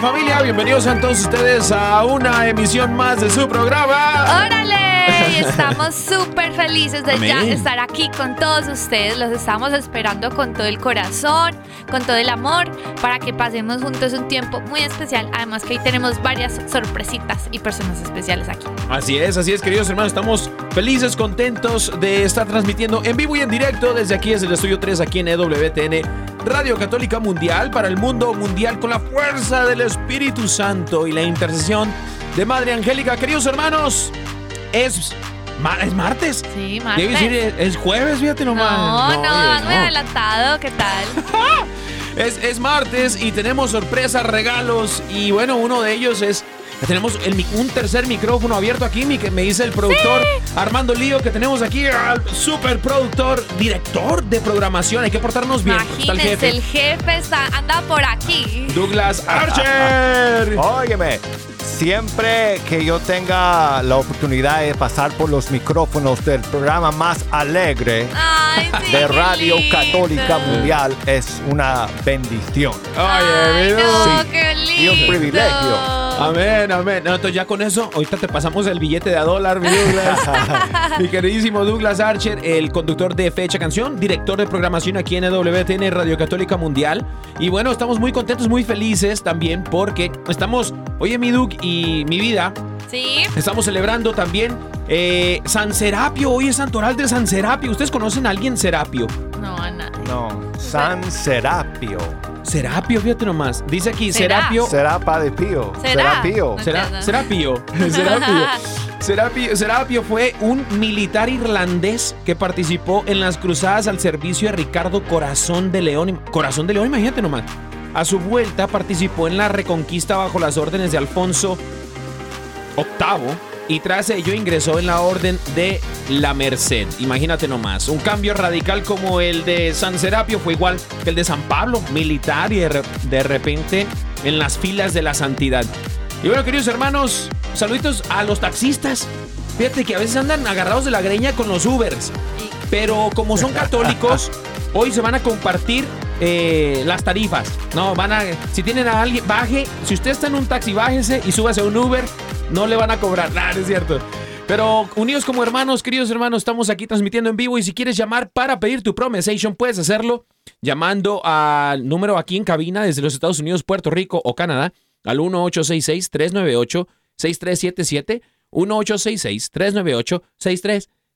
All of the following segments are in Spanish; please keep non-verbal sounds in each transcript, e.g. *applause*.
Familia. Bienvenidos a todos ustedes a una emisión más de su programa. ¡Órale! *laughs* Estamos súper felices de ya estar aquí con todos ustedes. Los estamos esperando con todo el corazón, con todo el amor, para que pasemos juntos un tiempo muy especial. Además que hoy tenemos varias sorpresitas y personas especiales aquí. Así es, así es, queridos hermanos. Estamos felices, contentos de estar transmitiendo en vivo y en directo desde aquí, desde el Estudio 3, aquí en EWTN, Radio Católica Mundial, para el mundo mundial, con la fuerza del Espíritu Santo y la intercesión de Madre Angélica. Queridos hermanos, es, es martes. Sí, Debe martes. decir, es, es jueves, fíjate nomás. No, no, oye, muy adelantado, ¿qué tal? *laughs* Es, es martes y tenemos sorpresas, regalos y bueno, uno de ellos es... Tenemos el un tercer micrófono abierto aquí, mi, que me dice el productor Armando Lío, que tenemos aquí al super productor, director de programación. Hay que portarnos bien. Está el Imagínense, jefe. el jefe está, anda por aquí. Douglas Archer. *laughs* Óyeme, siempre que yo tenga la oportunidad de pasar por los micrófonos del programa más alegre Ay, sí, de Radio lindo. Católica Mundial es una bendición. Oye, Ay, mi no, Doug. qué Y un lindo. privilegio. Amén, amén. No, entonces ya con eso, ahorita te pasamos el billete de a dólar, mi Douglas. *laughs* mi queridísimo Douglas Archer, el conductor de Fecha Canción, director de programación aquí en EWTN Radio Católica Mundial. Y bueno, estamos muy contentos, muy felices también porque estamos, oye mi Y mi vida, Sí, estamos celebrando también eh, San Serapio. Hoy es Santoral de San Serapio. ¿Ustedes conocen a alguien Serapio? no, a nadie. No, San Serapio. Serapio, fíjate nomás. Dice aquí, ¿Será? Serapio. Serapa de Pío. Serapio. Serapio. *laughs* *laughs* Serapio. Serapio. Serapio fue un militar irlandés que participó en las cruzadas al servicio de Ricardo Corazón de León. Corazón de León, imagínate nomás. A su vuelta participó en la reconquista bajo las órdenes de Alfonso VIII y tras ello ingresó en la orden de la Merced. Imagínate nomás, un cambio radical como el de San Serapio fue igual que el de San Pablo, militar y de, re- de repente en las filas de la santidad. Y bueno, queridos hermanos, saluditos a los taxistas. Fíjate que a veces andan agarrados de la greña con los Ubers. Pero como son *laughs* católicos, hoy se van a compartir eh, las tarifas. No, van a. Si tienen a alguien, baje. Si usted está en un taxi, bájese y súbase a un Uber. No le van a cobrar. *laughs* Nada, es cierto. Pero unidos como hermanos, queridos hermanos, estamos aquí transmitiendo en vivo. Y si quieres llamar para pedir tu promesation, puedes hacerlo llamando al número aquí en cabina desde los Estados Unidos, Puerto Rico o Canadá al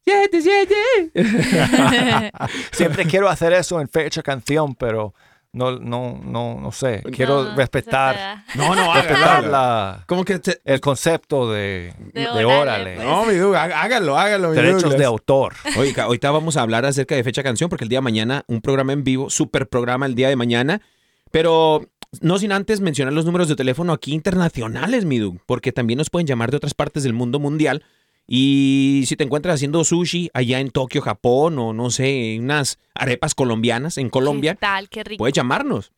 1866-398-6377. 1866-398-6377. *laughs* Siempre quiero hacer eso en fecha canción, pero no, no, no, no sé. Quiero No, respetar, No, no, respetar la, Como que te- el concepto de, De de órale, órale. pues. No, mi há- hágalo, hágalo. mi Derechos de autor. Oiga, ahorita vamos a hablar acerca de fecha canción porque el día de mañana un programa en vivo, super programa el día de mañana, pero no sin antes mencionar los números de teléfono aquí internacionales, mi Doug, porque también nos pueden llamar de otras partes del mundo mundial y si te encuentras haciendo sushi allá en Tokio, Japón o no sé, unas arepas colombianas en Colombia, ¿Qué tal? Qué rico. puedes llamarnos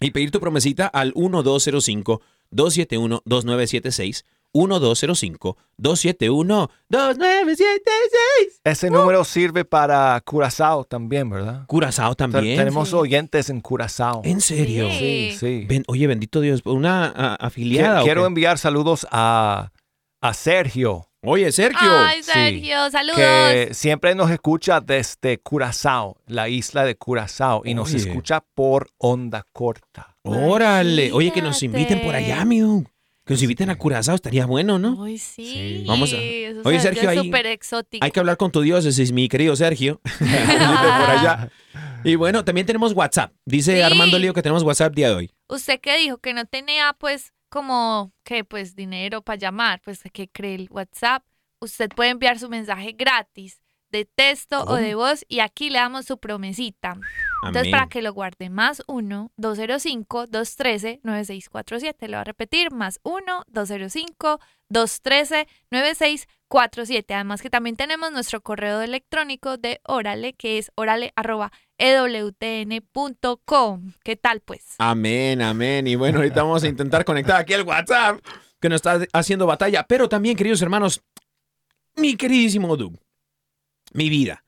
y pedir tu promesita al 1205 271 2976 1205-271-2976. Ese número sirve para Curazao también, ¿verdad? Curazao también. Tenemos Sí. oyentes en Curazao. ¿En serio? Sí. Sí, oye, bendito Dios, una a- afiliada. Qui- ¿o Quiero qué? enviar saludos a, a Sergio, Oye, Sergio. Ay, Sí. Sergio, saludos. que siempre nos escucha desde Curazao, la isla de Curazao, y nos Oye. escucha por onda corta. Órale. Oye, que nos inviten por allá, amigo. Que nos inviten a Curazao, estaría bueno, ¿no? Uy, sí. Sí. Vamos a- Eso Oye, se- Sergio, es ahí- súper exótico. Hay que hablar con tu diócesis, mi querido Sergio. *laughs* *laughs* por allá. Y bueno, también tenemos WhatsApp. Dice Sí. Armando Lío que tenemos WhatsApp día de hoy. Usted que dijo que no tenía, pues, como que, pues, dinero para llamar, pues, que cree el WhatsApp. Usted puede enviar su mensaje gratis de texto o ¿Cómo? de voz y aquí le damos su promesita. Entonces, Amén. para que lo guarde, más 1-205-213-9647. Le voy a repetir, más 1-205-213-9647. Además que también tenemos nuestro correo electrónico de Orale, que es orale.ewtn.com. ¿Qué tal, pues? Amén, amén. Y bueno, ahorita vamos a intentar conectar aquí el WhatsApp que nos está haciendo batalla. Pero también, queridos hermanos, mi queridísimo Doug, mi vida.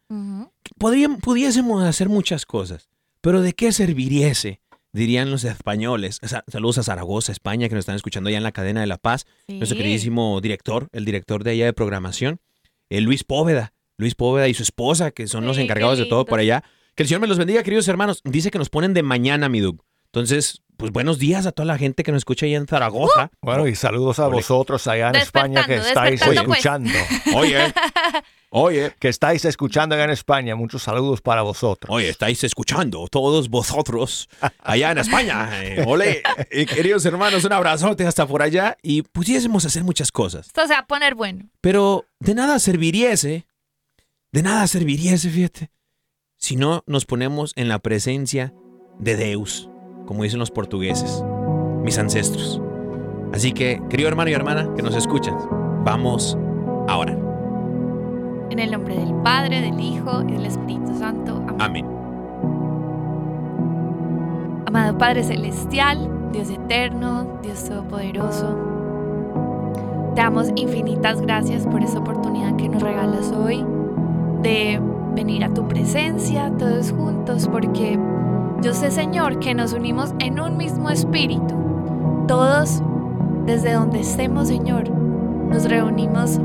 Podríamos, pudiésemos hacer muchas cosas, pero ¿de qué serviriese? Dirían los españoles. Sa- Saludos a Zaragoza, España, que nos están escuchando allá en la cadena de La Paz. Nuestro queridísimo director, el director de allá de programación, eh, Luis Póveda. Luis Póveda y su esposa, que son los Sí, encargados de todo por allá. Que el Señor me los bendiga, queridos hermanos. Dice que nos ponen de mañana, mi Doug. Entonces, pues buenos días a toda la gente que nos escucha allá en Zaragoza. Bueno, y saludos a Ole. vosotros allá en España que estáis pues. escuchando. *laughs* Oye, oye, Que estáis escuchando allá en España. Muchos saludos para vosotros. oye, estáis escuchando todos vosotros allá en España. Eh, ole, Y, queridos hermanos, un abrazote hasta por allá y pudiésemos hacer muchas cosas. Esto se va a poner bueno. Pero de nada serviriese, de nada serviriese, fíjate, si no nos ponemos en la presencia de Deus, como dicen los portugueses, mis ancestros. Así que, querido hermano y hermana que nos escuchas, vamos a orar. En el nombre del Padre, del Hijo y del Espíritu Santo. Amén. Amén. Amado Padre Celestial, Dios eterno, Dios todopoderoso, te damos infinitas gracias por esta oportunidad que nos regalas hoy de venir a tu presencia todos juntos, porque yo sé, Señor, que nos unimos en un mismo espíritu. Todos, desde donde estemos, Señor, nos reunimos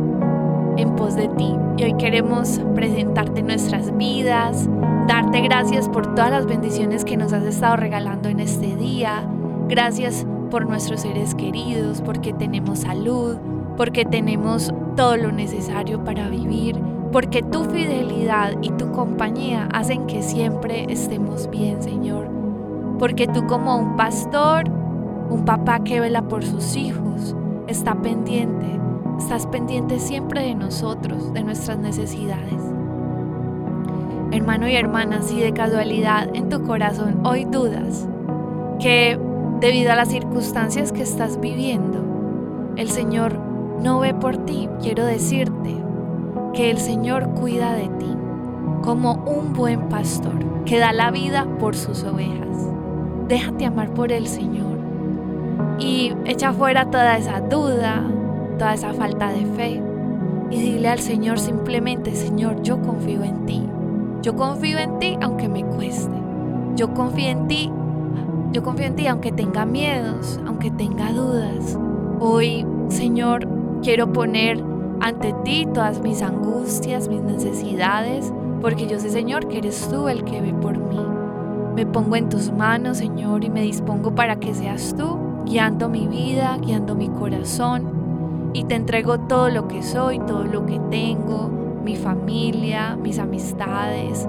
en pos de ti. Y hoy queremos presentarte nuestras vidas, darte gracias por todas las bendiciones que nos has estado regalando en este día. Gracias por nuestros seres queridos, porque tenemos salud, porque tenemos todo lo necesario para vivir, porque tu fidelidad y tu compañía hacen que siempre estemos bien, Señor. Porque tú como un pastor, un papá que vela por sus hijos, está pendiente, estás pendiente siempre de nosotros, de nuestras necesidades. Hermano y hermana, si de casualidad en tu corazón hoy dudas que debido a las circunstancias que estás viviendo, el Señor no ve por ti, quiero decirte que el Señor cuida de ti como un buen pastor que da la vida por sus ovejas. Déjate amar por el Señor y echa fuera toda esa duda, toda esa falta de fe y dile al Señor simplemente, Señor, yo confío en ti. Yo confío en ti aunque me cueste. Yo confío en ti. Yo confío en ti aunque tenga miedos, aunque tenga dudas. Hoy, Señor, quiero poner ante ti todas mis angustias, mis necesidades, porque yo sé, Señor, que eres tú el que ve por mí. Me pongo en tus manos, Señor, y me dispongo para que seas tú, guiando mi vida, guiando mi corazón. Y te entrego todo lo que soy, todo lo que tengo, mi familia, mis amistades,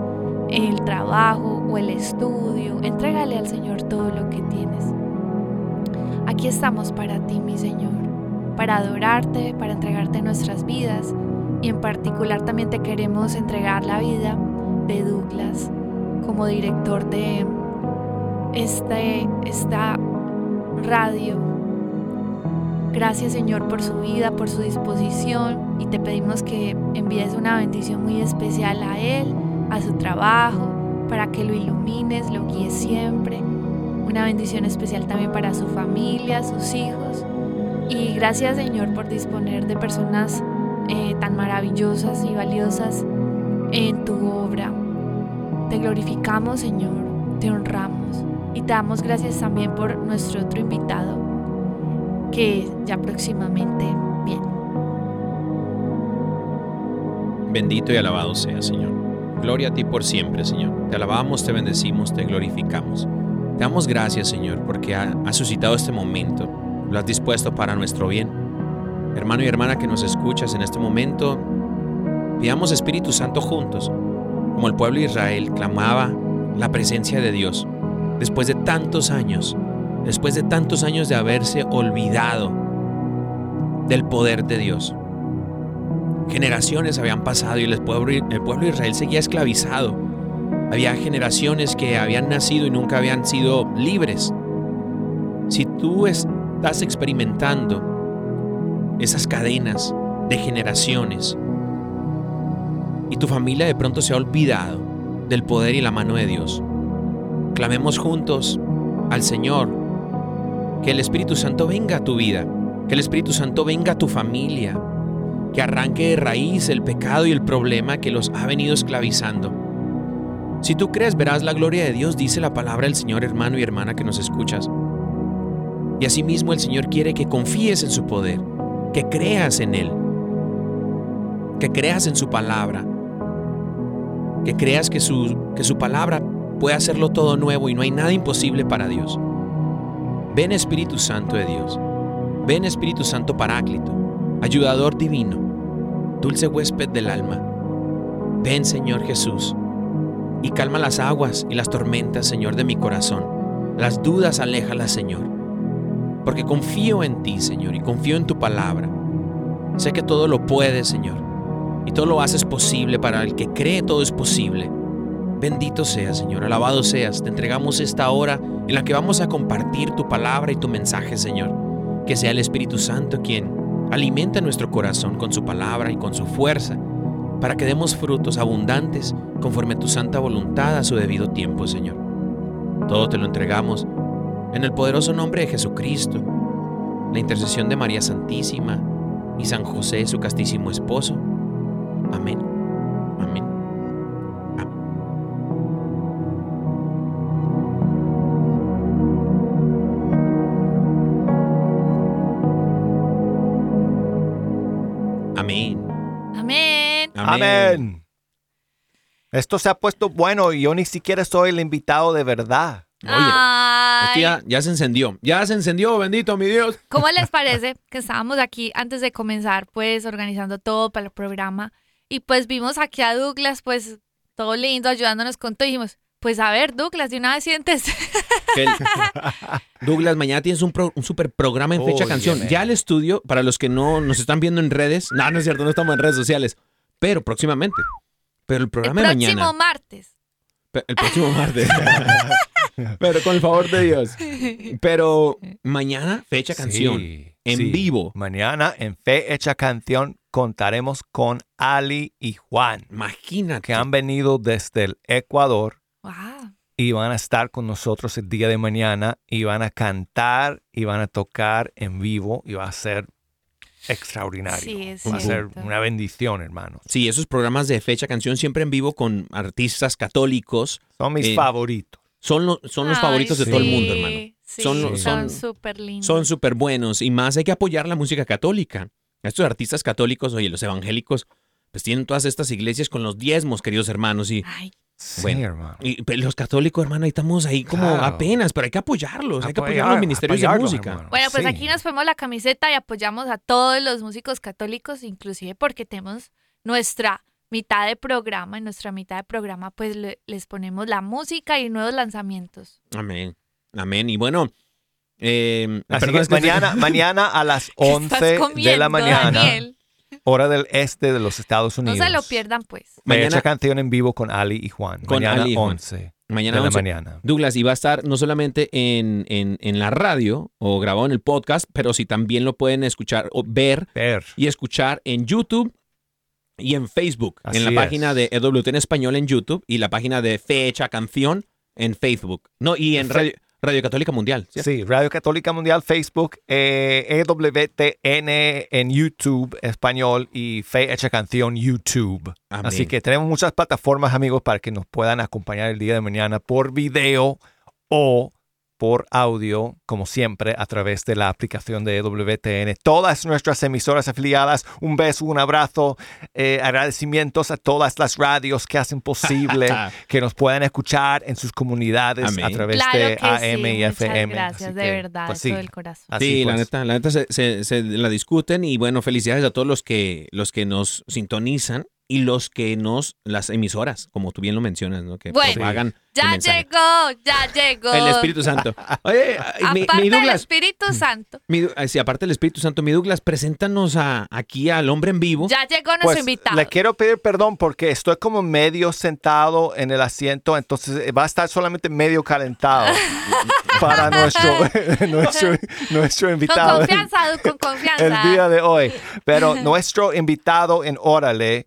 el trabajo o el estudio. Entrégale al Señor todo lo que tienes. Aquí estamos para ti, mi Señor, para adorarte, para entregarte nuestras vidas y en particular también te queremos entregar la vida de Douglas como director de este, esta radio. Gracias Señor por su vida, por su disposición y te pedimos que envíes una bendición muy especial a él, a su trabajo, para que lo ilumines, lo guíes siempre. Una bendición especial también para su familia, sus hijos Y gracias Señor por disponer de personas eh, tan maravillosas y valiosas en tu obra. Te glorificamos Señor, te honramos y te damos gracias también por nuestro otro invitado que ya próximamente viene. Bendito y alabado sea, Señor. Gloria a ti por siempre, Señor. Te alabamos, te bendecimos, te glorificamos. Te damos gracias, Señor, porque ha- has suscitado este momento. Lo has dispuesto para nuestro bien. Hermano y hermana que nos escuchas en este momento, pidamos Espíritu Santo juntos, como el pueblo de Israel clamaba la presencia de Dios después de tantos años, después de tantos años de haberse olvidado del poder de Dios. Generaciones habían pasado y el pueblo, de Israel seguía esclavizado. Había generaciones que habían nacido y nunca habían sido libres. Si tú estás experimentando esas cadenas de generaciones y tu familia de pronto se ha olvidado del poder y la mano de Dios, clamemos juntos al Señor que el Espíritu Santo venga a tu vida, que el Espíritu Santo venga a tu familia, que arranque de raíz el pecado y el problema que los ha venido esclavizando. Si tú crees, verás la gloria de Dios, dice la palabra del Señor, hermano y hermana que nos escuchas. Y asimismo el Señor quiere que confíes en su poder, que creas en Él, que creas en su palabra, que creas que su, que su palabra puede hacerlo todo nuevo y no hay nada imposible para Dios. Ven Espíritu Santo de Dios, ven Espíritu Santo Paráclito, ayudador divino, dulce huésped del alma. Ven Señor Jesús y calma las aguas y las tormentas, Señor, de mi corazón. Las dudas aléjalas, Señor, porque confío en ti, Señor, y confío en tu palabra. Sé que todo lo puedes, Señor, y todo lo haces posible para el que cree todo es posible. Bendito seas, Señor, alabado seas. Te entregamos esta hora en la que vamos a compartir tu palabra y tu mensaje, Señor. Que sea el Espíritu Santo quien alimenta nuestro corazón con su palabra y con su fuerza, para que demos frutos abundantes conforme a tu santa voluntad a su debido tiempo, Señor. Todo te lo entregamos en el poderoso nombre de Jesucristo, la intercesión de María Santísima y San José, su castísimo esposo. Amén. Amén. Amén. Amén. Amén. Esto se ha puesto bueno y yo ni siquiera soy el invitado de verdad. Oye, ya, ya se encendió. Ya se encendió, bendito mi Dios. *laughs* ¿Cómo les parece que estábamos aquí antes de comenzar, pues organizando todo para el programa? Y pues vimos aquí a Douglas, pues todo lindo, ayudándonos con todo. Y dijimos, pues a ver, Douglas, de una vez sientes. *laughs* El- *laughs* Douglas, mañana tienes un, pro- un super programa en fecha Oye, canción. Ya el estudio, para los que no nos están viendo en redes, no, no es cierto, no estamos en redes sociales, pero próximamente. Pero el El programa de próximo mañana, martes. pe- el próximo martes. *laughs* pero con el favor de Dios. *laughs* Pero mañana, fecha canción, Sí, en sí. vivo. Mañana en Fe Hecha Canción contaremos con Ali y Juan, Imagínate. que han venido desde el Ecuador Wow. y van a estar con nosotros el día de mañana y van a cantar y van a tocar en vivo y va a ser extraordinario. Sí, es va a ser una bendición, hermanos. Sí, esos programas de fecha canción siempre en vivo con artistas católicos Son mis Eh, favoritos. Son, lo- son los Ay, favoritos de todo el mundo, sí, hermano. Sí, Son son súper lindos. Son súper buenos y más hay que apoyar la música católica. Estos artistas católicos, oye, los evangélicos, pues tienen todas estas iglesias con los diezmos, queridos hermanos. Y, Ay, Sí, bueno, hermano. y pues, los católicos, hermano, ahí estamos ahí como Claro. apenas, pero hay que apoyarlos, hay que apoyar los ministerios de música. hermano. Bueno, pues Sí. aquí nos ponemos la camiseta y apoyamos a todos los músicos católicos, inclusive porque tenemos nuestra mitad de programa. En nuestra mitad de programa, pues le- les ponemos la música y nuevos lanzamientos. Amén, amén. Y bueno, eh, Así que es que- mañana, *laughs* mañana a las ¿Qué estás 11 de la mañana, Daniel? hora del este de los Estados No Unidos. se lo pierdan, pues. Mañana- canción en vivo con Ali y Juan. Con mañana Ali y Juan. 11 mañana de la 11. mañana. Douglas, y va a estar no solamente en, en, en la radio o grabado en el podcast, pero sí también lo pueden escuchar o ver Ver. y escuchar en YouTube y en Facebook, Así en la es. página de EWT en español en YouTube y la página de Fecha Canción en Facebook. No, y en radio, Radio Católica Mundial. Sí, Radio Católica Mundial, Facebook, eh, EWTN en YouTube, español y Fe Hecha Canción YouTube. Amén. Así que tenemos muchas plataformas, amigos, para que nos puedan acompañar el día de mañana por video o por audio, como siempre, a través de la aplicación de EWTN. Todas nuestras emisoras afiliadas, un beso, un abrazo, eh, agradecimientos a todas las radios que hacen posible *laughs* que nos puedan escuchar en sus comunidades Amén. a través Claro de AM sí, y FM. gracias, Así de que, verdad, pues sí, todo el corazón. así sí, la pues. neta, la neta se, se- se la discuten y bueno, felicidades a todos los que, los que nos sintonizan y los que nos, las emisoras, como tú bien lo mencionas, ¿no? Que Bueno, propagan el Ya llegó, ya llegó. El Espíritu Santo. Oye, ay, mi, Aparte mi del Douglas, Espíritu Santo, mi ay, sí, aparte del Espíritu Santo, mi Douglas, preséntanos a, aquí al hombre en vivo. ya llegó nuestro Pues invitado. le quiero pedir perdón porque estoy como medio sentado en el asiento, entonces eh, va a estar solamente medio calentado *laughs* para nuestro, *laughs* nuestro, nuestro Con invitado el- confianza, con confianza. el día de hoy. Pero *laughs* nuestro invitado en Órale eh,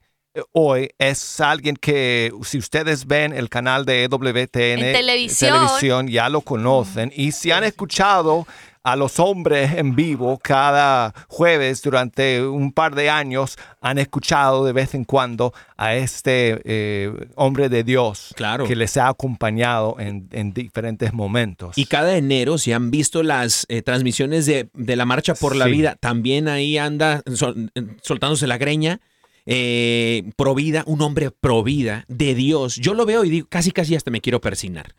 hoy es alguien que si ustedes ven el canal de EWTN En televisión. televisión, ya lo conocen y si han escuchado a los hombres en vivo cada jueves durante un par de años han escuchado de vez en cuando a este eh, hombre de Dios Claro. que les ha acompañado en, en diferentes momentos. Y cada enero, si han visto las eh, transmisiones de, de la Marcha por la. Vida, también ahí anda sol- soltándose la greña. Eh, provida, un hombre provida de Dios. Yo lo veo y digo, casi casi hasta me quiero persinar.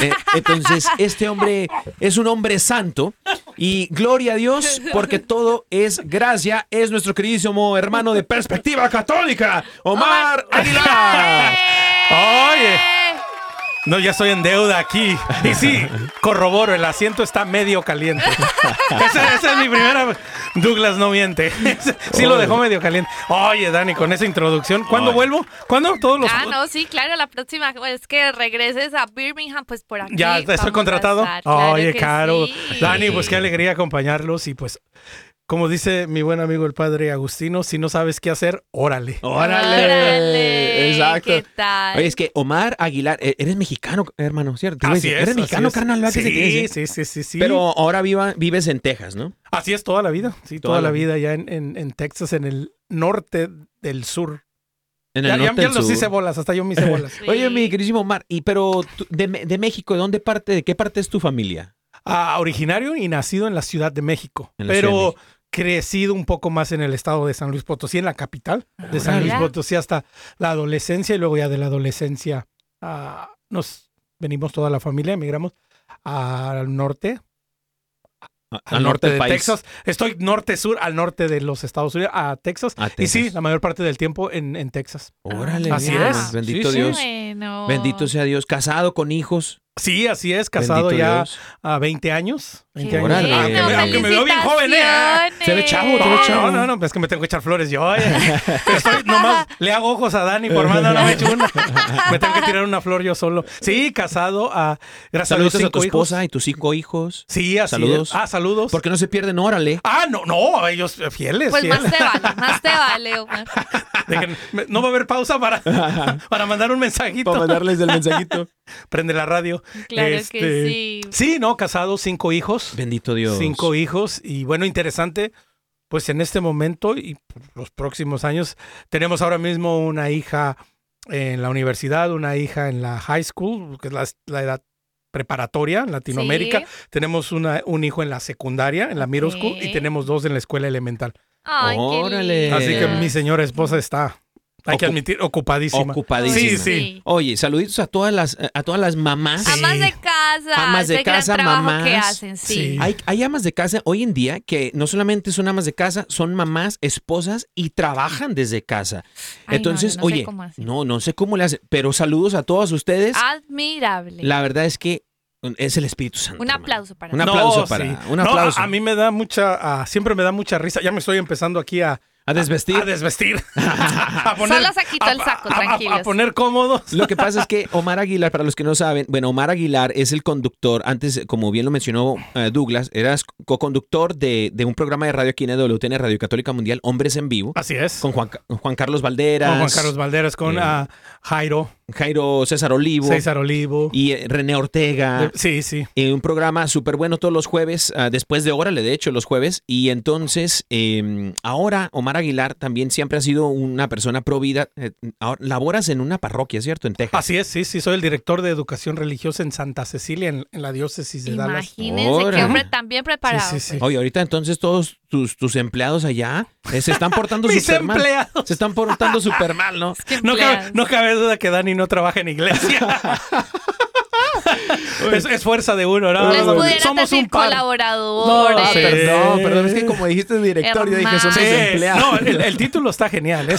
Eh, *laughs* entonces, este hombre es un hombre santo y gloria a Dios porque todo es gracia. Es nuestro queridísimo hermano de Perspectiva Católica, Omar Aguilar. Oye. No, ya estoy en deuda aquí. Y sí, corroboro, el asiento está medio caliente. *laughs* Esa, esa es mi primera. Douglas no miente. *laughs* Sí lo dejó medio caliente. Oye, Dani, con esa introducción, ¿cuándo vuelvo? ¿Cuándo? Todos los. Ah, no, sí, claro, la próxima es que regreses a Birmingham, pues por aquí. Ya estoy contratado. estar, claro Oye, Caro. sí. Dani, pues qué alegría acompañarlos. Y pues, como dice mi buen amigo el padre Agustino, si no sabes qué hacer, órale. ¡Órale! Órale, Exacto. ¿qué tal? Oye, es que Omar Aguilar, eh, eres mexicano, hermano, ¿cierto? Así es. Eres mexicano, es. carnal, ¿verdad que se Sí, quiere decir? sí, sí, sí, sí. Pero ahora viva, vives en Texas, ¿no? Así es toda la vida, sí, Toda toda, la vida ya en, en- en Texas, en el norte del sur. En ya el ya- norte ya del los hice bolas, hasta yo me hice *laughs* bolas. Sí. Oye, mi queridísimo Omar, y pero tú- de, de México, ¿de dónde parte, de qué parte es tu familia? Ah, originario y nacido en la Ciudad de México, En de pero México. Crecido un poco más en el estado de San Luis Potosí, en la capital de San Luis. Potosí hasta la adolescencia y luego ya de la adolescencia ah, nos venimos toda la familia, emigramos al norte, al, norte, del de país. Texas. Estoy norte-sur, al norte de los Estados Unidos, a Texas. A Y sí, la mayor parte del tiempo en, en Texas. Órale, Así mira, es. Bendito Sí, sí. Dios. Bueno. Bendito sea Dios. Casado con hijos. Sí, así es, casado Bendito ya Dios. a 20 años. 20 Qué años. Órale. Aunque, me, bueno, aunque me veo bien joven, ¿eh? Se ve chavo, te ve No, chavo. no, no, no, es que me tengo que echar flores yo. *laughs* oye. Estoy nomás, le hago ojos a Dani por más, no, no me echo una. Me tengo que tirar una flor yo solo. Sí, casado, a, gracias Saludos a a Dios, tu hijos. esposa y tus cinco hijos. Sí, así Saludos. es. Ah, saludos. Porque no se pierden, órale. Ah, no, no, ellos eh, fieles, Pues fieles. más te vale, más te vale, Omar. *laughs* De que *laughs* *laughs* me- no va a haber pausa para, *laughs* para mandar un mensajito. Para mandarles el mensajito. Prende la radio. Claro Este, que sí. Sí, no, casado, cinco hijos. Bendito Dios. Cinco hijos. Y bueno, interesante, pues en este momento y los próximos años, tenemos ahora mismo una hija en la universidad, una hija en la high school, que es la, la edad preparatoria en Latinoamérica. Sí. Tenemos una, un hijo en la secundaria, en la middle school, y tenemos dos en la escuela elemental. Ay, Órale. Así que mi señora esposa está, hay que admitir, ocupadísima. Ocupadísima. Sí, sí. Oye, saluditos a todas las, a todas las mamás. Amas de casa. Amas de casa, mamás. que hacen, sí. Sí. Hay, hay amas de casa hoy en día que no solamente son amas de casa, son mamás, esposas y trabajan desde casa. Ay, Entonces, yo no sé oye, no, no sé cómo le hacen, pero saludos a todos ustedes. Admirable. La verdad es que es el Espíritu Santo. Un aplauso para Un aplauso No, para. sí. Un No, aplauso. a, a mí me da mucha, ah, siempre me da mucha risa. Ya me estoy empezando aquí a, A desvestir. A desvestir. *laughs* a Solo se quitó el saco, a- a- tranquilos. A, poner cómodos. Lo que pasa es que *laughs* Omar Aguilar, para los que no saben, bueno, Omar Aguilar es el conductor, antes, como bien lo mencionó eh, Douglas, eras co-conductor de, de un programa de radio aquí en WTN, Radio Católica Mundial, Hombres en Vivo, Así es. con Juan, Ca- Juan Carlos Valderas, Con Juan Carlos Valderas, con Eh, ah, Jairo, Jairo César Olivo César Olivo. y eh, René Ortega. Sí, sí. Eh, un programa súper bueno todos los jueves, ah, después de Órale, de hecho, los jueves. Y entonces, eh, ahora Omar Aguilar también siempre ha sido una persona pro vida. Eh, ahora, laboras en una parroquia, ¿cierto? En Texas. Así es, sí, sí. Soy el director de educación religiosa en Santa Cecilia, en, en la diócesis de Dallas. Imagínense qué hombre tan bien preparado. Sí, sí, sí. pues. Oye, ahorita entonces todos tus, tus empleados allá eh, se están portando *laughs* Mis súper mal. empleados. Se están portando súper mal, ¿no? *laughs* Es que No cabe, no cabe duda que Dani no trabaja en iglesia. *laughs* es, es fuerza de uno, ¿no? Les Somos un par. colaboradores. Ah, Sí. perdón, perdón, es que como dijiste director, yo dije, son tus Sí, empleados. no, el, el título está genial. ¿eh?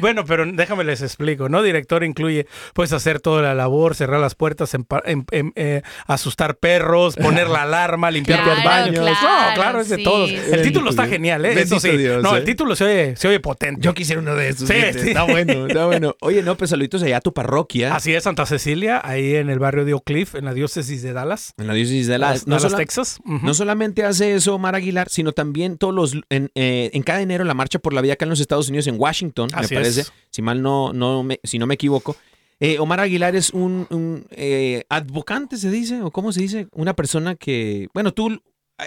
Bueno, pero déjame les explico, ¿no? Director incluye, pues, hacer toda la labor, cerrar las puertas, empa- em- em- eh, asustar perros, poner la alarma, limpiar los Claro, baños. no, claro, claro, es de sí, todos. El título está genial, ¿eh? Eso sí. Dios, no, ¿eh? el título se oye, se oye potente. Yo quisiera uno de esos. Sí. Está bueno, está bueno. Oye, no, pues saluditos allá a tu parroquia. Así es, Santa Cecilia, ahí en el barrio de Oak Cliff, en la diócesis de Dallas. En la diócesis de Dallas. No, Dallas, sola- Texas. No solamente hace eso Omar Aguilar, sino también todos los en, eh, en cada enero la marcha por la vida acá en los Estados Unidos, en Washington, Así me parece, es. si mal no, no me, si no me equivoco. Eh, Omar Aguilar es un, un, eh, advocante, se dice, o cómo se dice, una persona que, bueno, tú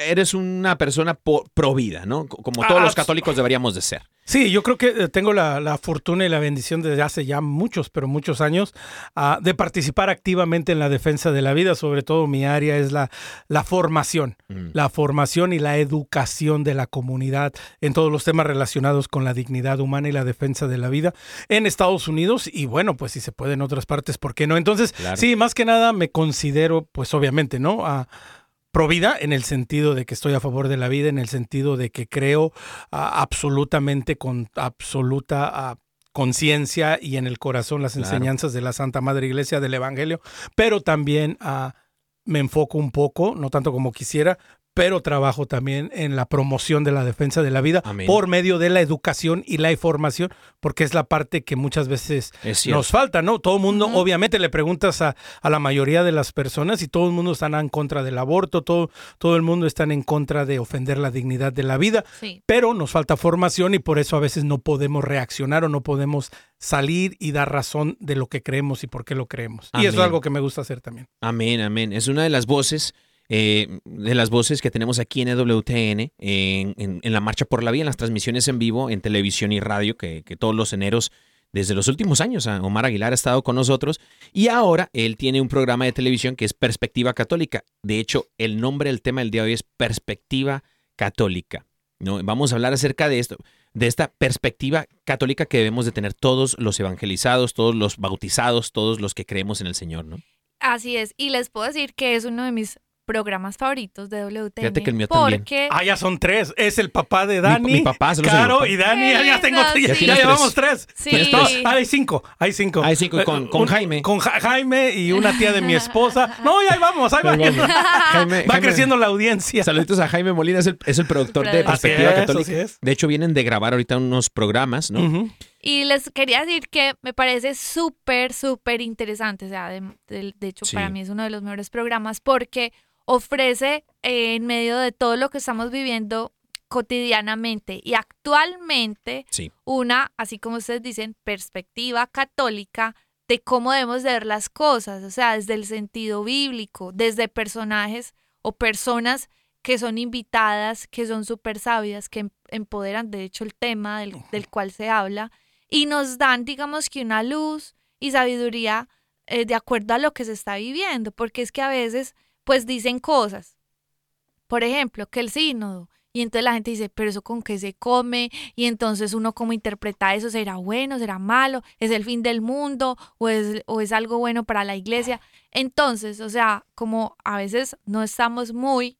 eres una persona po- pro vida, ¿no? Co- Como todos Ah, los católicos deberíamos de ser. Sí, yo creo que eh, tengo la, la fortuna y la bendición desde hace ya muchos, pero muchos años, ah, de participar activamente en la defensa de la vida. Sobre todo mi área es la, la formación, Mm. la formación y la educación de la comunidad en todos los temas relacionados con la dignidad humana y la defensa de la vida en Estados Unidos y bueno, pues si se puede en otras partes, ¿por qué no? Entonces, Claro. sí, más que nada me considero, pues obviamente, ¿no? A, pro vida en el sentido de que estoy a favor de la vida, en el sentido de que creo ah, absolutamente con absoluta ah, conciencia y en el corazón las Claro. enseñanzas de la Santa Madre Iglesia del Evangelio, pero también ah, me enfoco un poco, no tanto como quisiera, pero trabajo también en la promoción de la defensa de la vida Amén. por medio de la educación y la información, porque es la parte que muchas veces nos falta, ¿no? Todo el mundo, obviamente, le preguntas a, a la mayoría de las personas y todo el mundo están en contra del aborto, todo, todo el mundo está en contra de ofender la dignidad de la vida, Sí. pero nos falta formación y por eso a veces no podemos reaccionar o no podemos salir y dar razón de lo que creemos y por qué lo creemos. Y eso es algo que me gusta hacer también. Amén, amén. Es una de las voces, eh, de las voces que tenemos aquí en EWTN, en, en- la Marcha por la Vida, en las transmisiones en vivo, en televisión y radio, que, que todos los eneros, desde los últimos años, ah, Omar Aguilar ha estado con nosotros. Y ahora él tiene un programa de televisión que es Perspectiva Católica. De hecho, el nombre del tema del día de hoy es Perspectiva Católica. ¿no? Vamos a hablar acerca de esto, de esta perspectiva católica que debemos de tener todos los evangelizados, todos los bautizados, todos los que creemos en el Señor, ¿no? Así es. Y les puedo decir que es uno de mis programas favoritos de WTN. Fíjate que el mío también. porque Ah, ya son tres. Es el papá de Dani, mi papá, mi papá. y Dani. Ya, ya tengo ya, ya sí. llevamos tres. Sí. No, hay cinco, hay cinco. Hay cinco, y con- con Jaime. Con Ja- Jaime y una tía de mi esposa. *laughs* No, ya ahí vamos, ahí va. Ahí vamos. *laughs* Jaime- Va Jaime- creciendo la audiencia. Saluditos a Jaime Molina, es el, es el productor de Perspectiva es, Católica. es. De hecho, vienen de grabar ahorita unos programas, ¿no? Ujú. Y les quería decir que me parece súper, súper interesante. O sea, de, de- de hecho, Sí. para mí es uno de los mejores programas porque ofrece eh, en medio de todo lo que estamos viviendo cotidianamente y actualmente Sí. una, así como ustedes dicen, perspectiva católica de cómo debemos de ver las cosas, o sea, desde el sentido bíblico, desde personajes o personas que son invitadas, que son súper sabias, que em- empoderan, de hecho, el tema del, del cual se habla, y nos dan, digamos que una luz y sabiduría eh, de acuerdo a lo que se está viviendo, porque es que a veces, pues dicen cosas, por ejemplo, que el sínodo, y entonces la gente dice, pero eso con qué se come, y entonces uno cómo interpreta eso, será bueno, será malo, es el fin del mundo, o es, o es algo bueno para la iglesia. Entonces, o sea, como a veces no estamos muy,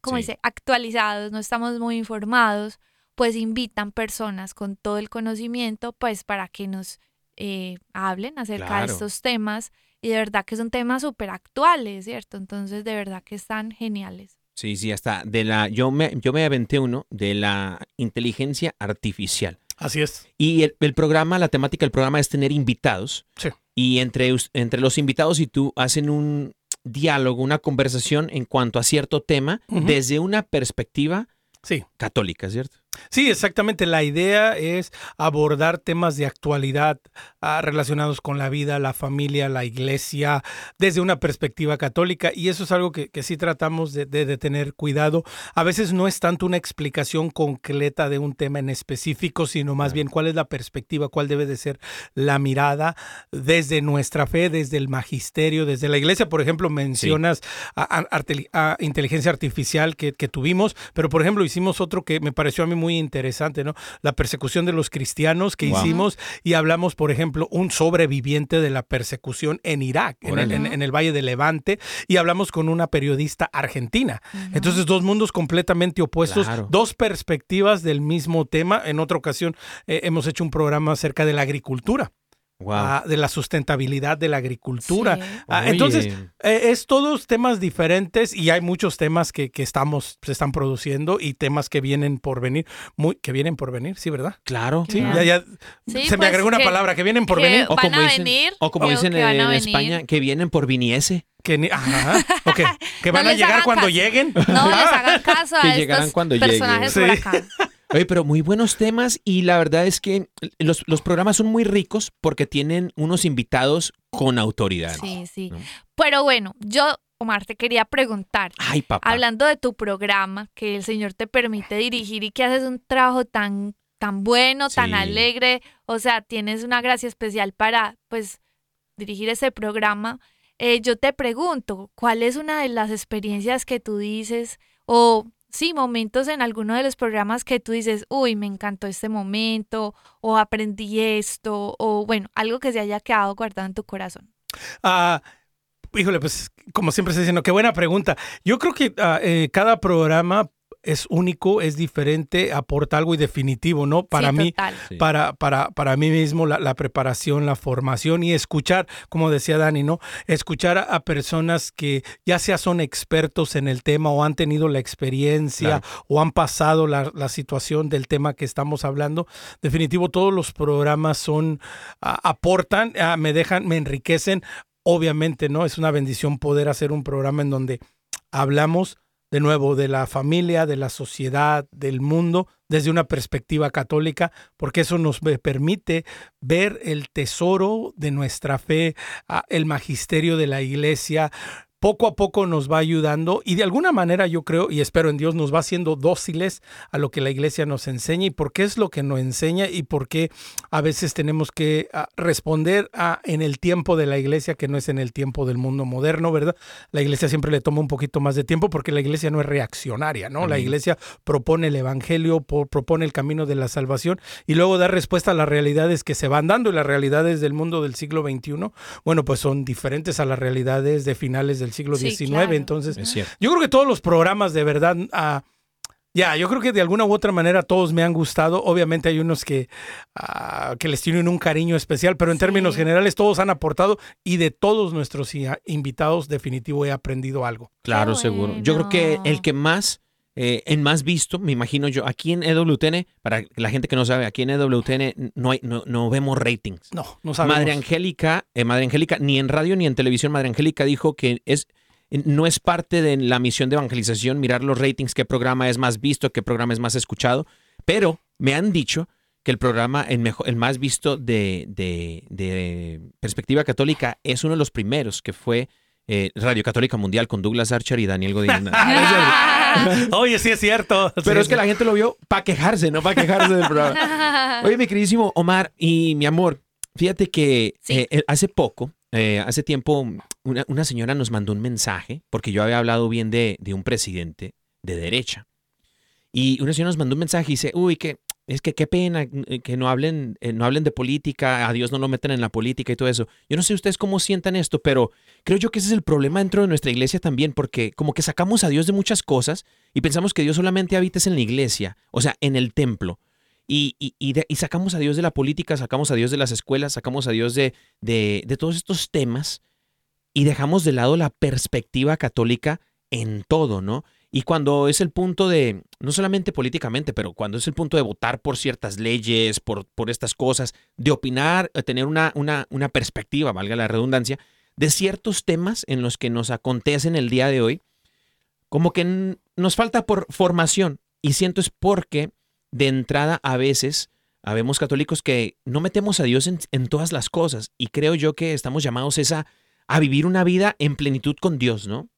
como Sí. dice, actualizados, no estamos muy informados, pues invitan personas con todo el conocimiento, pues para que nos eh, hablen acerca Claro. de estos temas, y de verdad que son temas súper actuales, ¿cierto? Entonces, de verdad que están geniales. Sí, sí, hasta de la. Yo me, yo me aventé uno de la inteligencia artificial. Así es. Y el, el programa, la temática del programa es tener invitados. Sí. Y entre, entre los invitados y tú hacen un diálogo, una conversación en cuanto a cierto tema desde una perspectiva Sí. católica, ¿cierto? Sí, exactamente. La idea es abordar temas de actualidad ah, relacionados con la vida, la familia, la iglesia, desde una perspectiva católica. Y eso es algo que, que sí tratamos de, de- de tener cuidado. A veces no es tanto una explicación concreta de un tema en específico, sino más bien cuál es la perspectiva, cuál debe de ser la mirada desde nuestra fe, desde el magisterio, desde la iglesia. Por ejemplo, mencionas a, a- arte- a inteligencia artificial que, que tuvimos, pero por ejemplo hicimos otro que me pareció a mí muy interesante, ¿no? La persecución de los cristianos que Wow. hicimos y hablamos, por ejemplo, un sobreviviente de la persecución en Irak, en el, en- en el Valle de Levante, y hablamos con una periodista argentina. Entonces, dos mundos completamente opuestos, Claro. dos perspectivas del mismo tema. En otra ocasión eh, hemos hecho un programa acerca de la agricultura. Wow. ah, de la sustentabilidad de la agricultura. Sí. Ah, entonces, eh, es todos temas diferentes y hay muchos temas que, que estamos, se están produciendo y temas que vienen por venir, muy, que vienen por venir, sí, ¿verdad? Claro. Sí, Claro. ya, ya Sí, se me pues, agregó una que- palabra, que vienen por que venir. van a dicen, venir, o como o dicen en. España, que vienen por viniese. Que ni- ajá, ok, que *laughs* van a llegar cuando caso. lleguen. No les *laughs* hagan caso a Que estos llegarán cuando lleguen. personajes por acá. Oye, pero muy buenos temas y la verdad es que los, los programas son muy ricos porque tienen unos invitados con autoridad. Sí, sí. ¿no? Pero bueno, yo, Omar, te quería preguntar, Ay, papá. hablando de tu programa, que el Señor te permite dirigir y que haces un trabajo tan, tan bueno, tan alegre, o sea, tienes una gracia especial para, pues, dirigir ese programa. Eh, yo te pregunto, ¿cuál es una de las experiencias que tú dices o sí, momentos en alguno de los programas que tú dices, uy, me encantó este momento, o aprendí esto, o bueno, algo que se haya quedado guardado en tu corazón. Ah, híjole, pues como siempre estoy diciendo, qué buena pregunta. Yo creo que ah, eh, cada programa es único, es diferente, aporta algo y definitivo, ¿no? Para Sí, mí. Sí. para, para, para mí mismo la, la preparación, la formación y escuchar, como decía Dani, ¿no? Escuchar a, a personas que ya sea son expertos en el tema o han tenido la experiencia o han pasado la, la situación del tema que estamos hablando. Definitivo, todos los programas son, aportan, me dejan, me enriquecen. Obviamente, ¿no? Es una bendición poder hacer un programa en donde hablamos de nuevo de la familia, de la sociedad, del mundo, desde una perspectiva católica, porque eso nos permite ver el tesoro de nuestra fe, ah, el magisterio de la iglesia. Poco a poco nos va ayudando y de alguna manera yo creo y espero en Dios nos va haciendo dóciles a lo que la iglesia nos enseña y por qué es lo que nos enseña y por qué a veces tenemos que ah, responder a, en el tiempo de la iglesia que no es en el tiempo del mundo moderno, ¿verdad? La iglesia siempre le toma un poquito más de tiempo porque la iglesia no es reaccionaria, ¿no? La iglesia propone el evangelio, po- propone el camino de la salvación y luego da respuesta a las realidades que se van dando y las realidades del mundo del siglo XXI, bueno, pues son diferentes a las realidades de finales del siglo Sí, XIX. claro. Entonces, Es cierto. yo creo que todos los programas de verdad, ah, ya, yo creo que de alguna u otra manera todos me han gustado. Obviamente hay unos que, ah, que les tienen un cariño especial, pero en Sí. términos generales todos han aportado y de todos nuestros i- invitados definitivo he aprendido algo. Claro, seguro. Yo creo que el que más, eh, en más visto, me imagino yo, aquí en EWTN, para la gente que no sabe, aquí en EWTN no, hay, no, no vemos ratings. No, no sabemos. Madre Angélica, eh, Madre Angélica, ni en radio ni en televisión, Madre Angélica dijo que es no es parte de la misión de evangelización mirar los ratings, qué programa es más visto, qué programa es más escuchado, pero me han dicho que el programa, el, mejor, el más visto de, de- de perspectiva católica, es uno de los primeros, que fue eh, Radio Católica Mundial con Douglas Archer y Daniel Godín. *laughs* *laughs* Oye, sí es cierto. Pero Sí, es que la gente lo vio para quejarse, no para quejarse del programa. *laughs* Oye, mi queridísimo Omar y mi amor, fíjate que Sí. eh, eh, hace poco, eh, hace tiempo, una, una señora nos mandó un mensaje, porque yo había hablado bien de, de un presidente de derecha. Y una señora nos mandó un mensaje y dice, uy, que es que qué pena eh, que no hablen, eh, no hablen de política, a Dios no lo meten en la política y todo eso. Yo no sé ustedes cómo sientan esto, pero creo yo que ese es el problema dentro de nuestra iglesia también, porque como que sacamos a Dios de muchas cosas y pensamos que Dios solamente habita en la iglesia, o sea, en el templo. Y, sacamos a Dios de la política, sacamos a Dios de las escuelas, sacamos a Dios de todos estos temas y dejamos de lado la perspectiva católica en todo, ¿no? Y cuando es el punto de, no solamente políticamente, pero cuando es el punto de votar por ciertas leyes, por, por estas cosas, de opinar, de tener una, una, una perspectiva, valga la redundancia, de ciertos temas en los que nos acontecen el día de hoy, como que nos falta por formación. Y siento es porque de entrada a veces habemos católicos que no metemos a Dios en, en todas las cosas. Y creo yo que estamos llamados esa, a vivir una vida en plenitud con Dios, ¿no?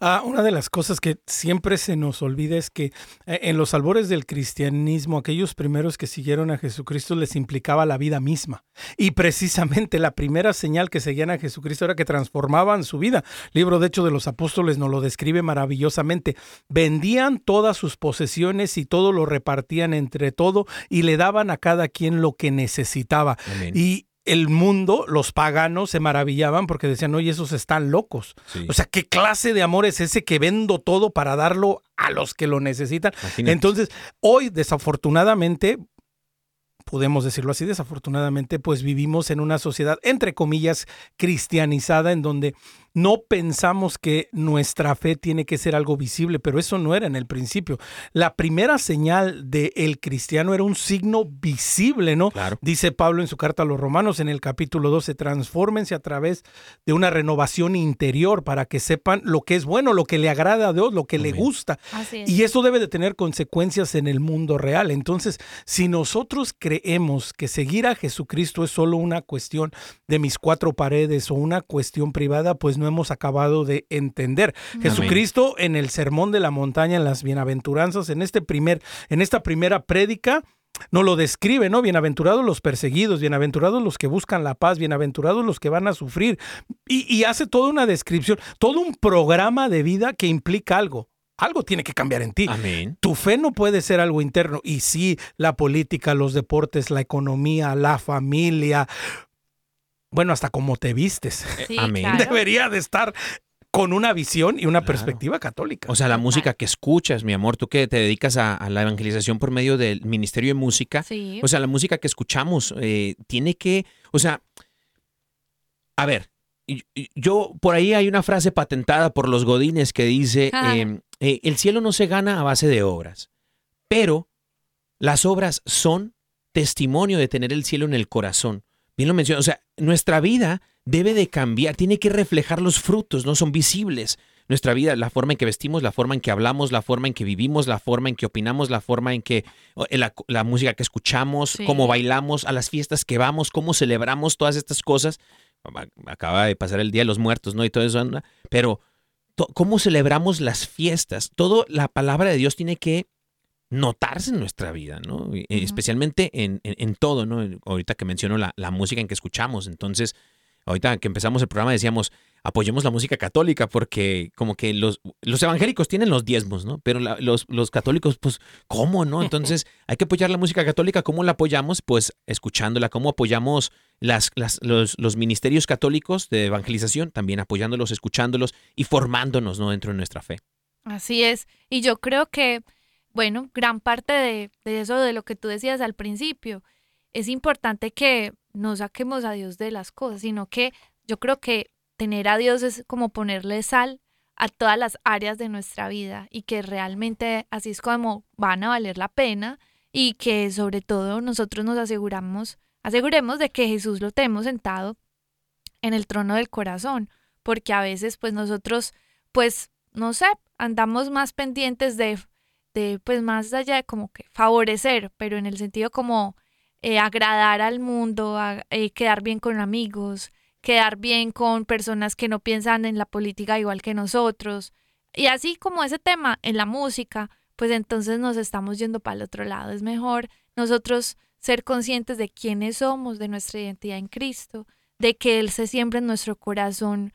Ah, una de las cosas que siempre se nos olvida es que eh, en los albores del cristianismo, aquellos primeros que siguieron a Jesucristo les implicaba la vida misma. Y precisamente la primera señal que seguían a Jesucristo era que transformaban su vida. Libro de Hechos de los Apóstoles nos lo describe maravillosamente. Vendían todas sus posesiones y todo lo repartían entre todo y le daban a cada quien lo que necesitaba. Amén. Y el mundo, los paganos, se maravillaban porque decían, oye, esos están locos. Sí. O sea, ¿qué clase de amor es ese que vendo todo para darlo a los que lo necesitan? Imagínate. Entonces, hoy, desafortunadamente, podemos decirlo así, desafortunadamente, pues vivimos en una sociedad, entre comillas, cristianizada, en donde no pensamos que nuestra fe tiene que ser algo visible, pero eso no era en el principio. La primera señal del cristiano era un signo visible, ¿no? Claro. Dice Pablo en su carta a los romanos en el capítulo 12, transfórmense a través de una renovación interior para que sepan lo que es bueno, lo que le agrada a Dios, lo que le gusta. Así es. Y eso debe de tener consecuencias en el mundo real. Entonces, si nosotros creemos que seguir a Jesucristo es solo una cuestión de mis cuatro paredes o una cuestión privada, pues no hemos acabado de entender. Jesucristo en el Sermón de la Montaña, en las bienaventuranzas, en este primer, en esta primera prédica, no lo describe, ¿no? Bienaventurados los perseguidos, bienaventurados los que buscan la paz, bienaventurados los que van a sufrir. Y, y hace toda una descripción, todo un programa de vida que implica algo. Algo tiene que cambiar en ti. Amén. Tu fe no puede ser algo interno. Y sí, la política, los deportes, la economía, la familia. Bueno, hasta cómo te vistes. Sí, amén. claro. Debería de estar con una visión y una Claro. perspectiva católica. O sea, la música que escuchas, mi amor, tú que te dedicas a, a la evangelización por medio del Ministerio de Música, Sí. o sea, la música que escuchamos eh, tiene que, o sea, a ver, yo por ahí hay una frase patentada por los godines que dice, *laughs* eh, eh, el cielo no se gana a base de obras, pero las obras son testimonio de tener el cielo en el corazón. Bien lo menciono, o sea, nuestra vida debe de cambiar, tiene que reflejar los frutos, no son visibles. Nuestra vida, la forma en que vestimos, la forma en que hablamos, la forma en que vivimos, la forma en que opinamos, la forma en que la, la música que escuchamos, Sí. cómo bailamos, a las fiestas que vamos, cómo celebramos todas estas cosas. Acaba de pasar el Día de los Muertos, ¿no? Y todo eso, ¿no? pero cómo celebramos las fiestas, todo la palabra de Dios tiene que notarse en nuestra vida, ¿no? Ujú. Especialmente en, en- en todo, ¿no? Ahorita que menciono la, la música en que escuchamos, entonces, ahorita que empezamos el programa decíamos, apoyemos la música católica porque como que los, los evangélicos tienen los diezmos, ¿no? Pero la- los, los católicos, pues, ¿cómo, no? Entonces, *laughs* hay que apoyar la música católica. ¿Cómo la apoyamos? Pues escuchándola. ¿Cómo apoyamos las, las- los, los ministerios católicos de evangelización? También apoyándolos, escuchándolos y formándonos, ¿no? Dentro de nuestra fe. Así es. Y yo creo que, bueno, gran parte de, de eso, de lo que tú decías al principio, es importante que no saquemos a Dios de las cosas, sino que yo creo que tener a Dios es como ponerle sal a todas las áreas de nuestra vida y que realmente así es como van a valer la pena y que sobre todo nosotros nos aseguramos, aseguremos de que Jesús lo tenemos sentado en el trono del corazón, porque a veces pues nosotros pues no sé, andamos más pendientes de, de pues más allá de como que favorecer, pero en el sentido como eh, agradar al mundo, a- eh, quedar bien con amigos, quedar bien con personas que no piensan en la política igual que nosotros. Y así como ese tema en la música, pues entonces nos estamos yendo para el otro lado. Es mejor nosotros ser conscientes de quiénes somos, de nuestra identidad en Cristo, de que Él se siembra en nuestro corazón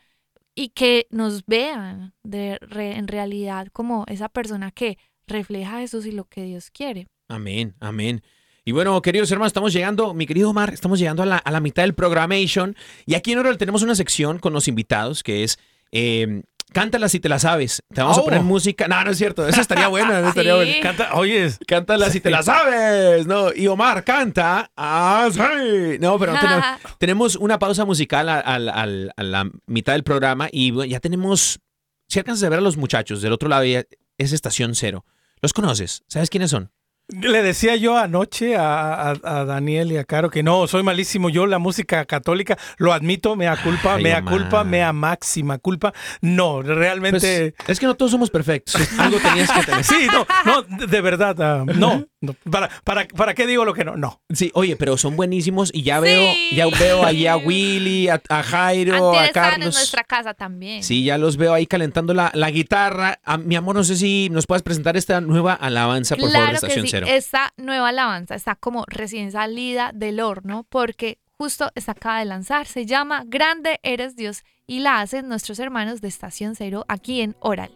y que nos vean de re- en realidad como esa persona que refleja a Jesús y lo que Dios quiere. Amén, amén. Y bueno, queridos hermanos, estamos llegando, mi querido Omar, estamos llegando a la, a la mitad del programation. Y aquí en Oral tenemos una sección con los invitados que es eh, Cántala si te la sabes. Te vamos a Oh. poner música. No, no es cierto. Esa estaría buena. esa estaría *laughs* Sí. buena. Canta, oye, Cántala si te la sabes. No, y Omar canta. Ah, sí. No, pero no *laughs* tenemos, tenemos una pausa musical a, al- al- a la mitad del programa y bueno, ya tenemos. Si alcanzas a ver a los muchachos del otro lado, ya- es Estación Cero. ¿Los conoces? ¿Sabes quiénes son? Le decía yo anoche a, a- a Daniel y a Caro que no, soy malísimo. Yo la música católica, lo admito, mea culpa, Ay, mea culpa, mea máxima culpa. No, realmente... Pues, es que no todos somos perfectos. *laughs* Algo tenías que tener. Sí, no, no, de de verdad, ah, no. No. ¿Para, para, ¿Para qué digo lo que no? No. Sí, oye, pero son buenísimos y ya Sí. veo, ya veo ahí a Willy, a, a Jairo, Antes a estaban en Carlos. nuestra casa también. Sí, ya los veo ahí calentando la, la guitarra. Ah, mi amor, no sé si nos puedes presentar esta nueva alabanza, por favor, de Estación que sí, Cero. esta nueva alabanza está como recién salida del horno porque justo está acaba de lanzar. Se llama Grande eres Dios y la hacen nuestros hermanos de Estación Cero aquí en Oral.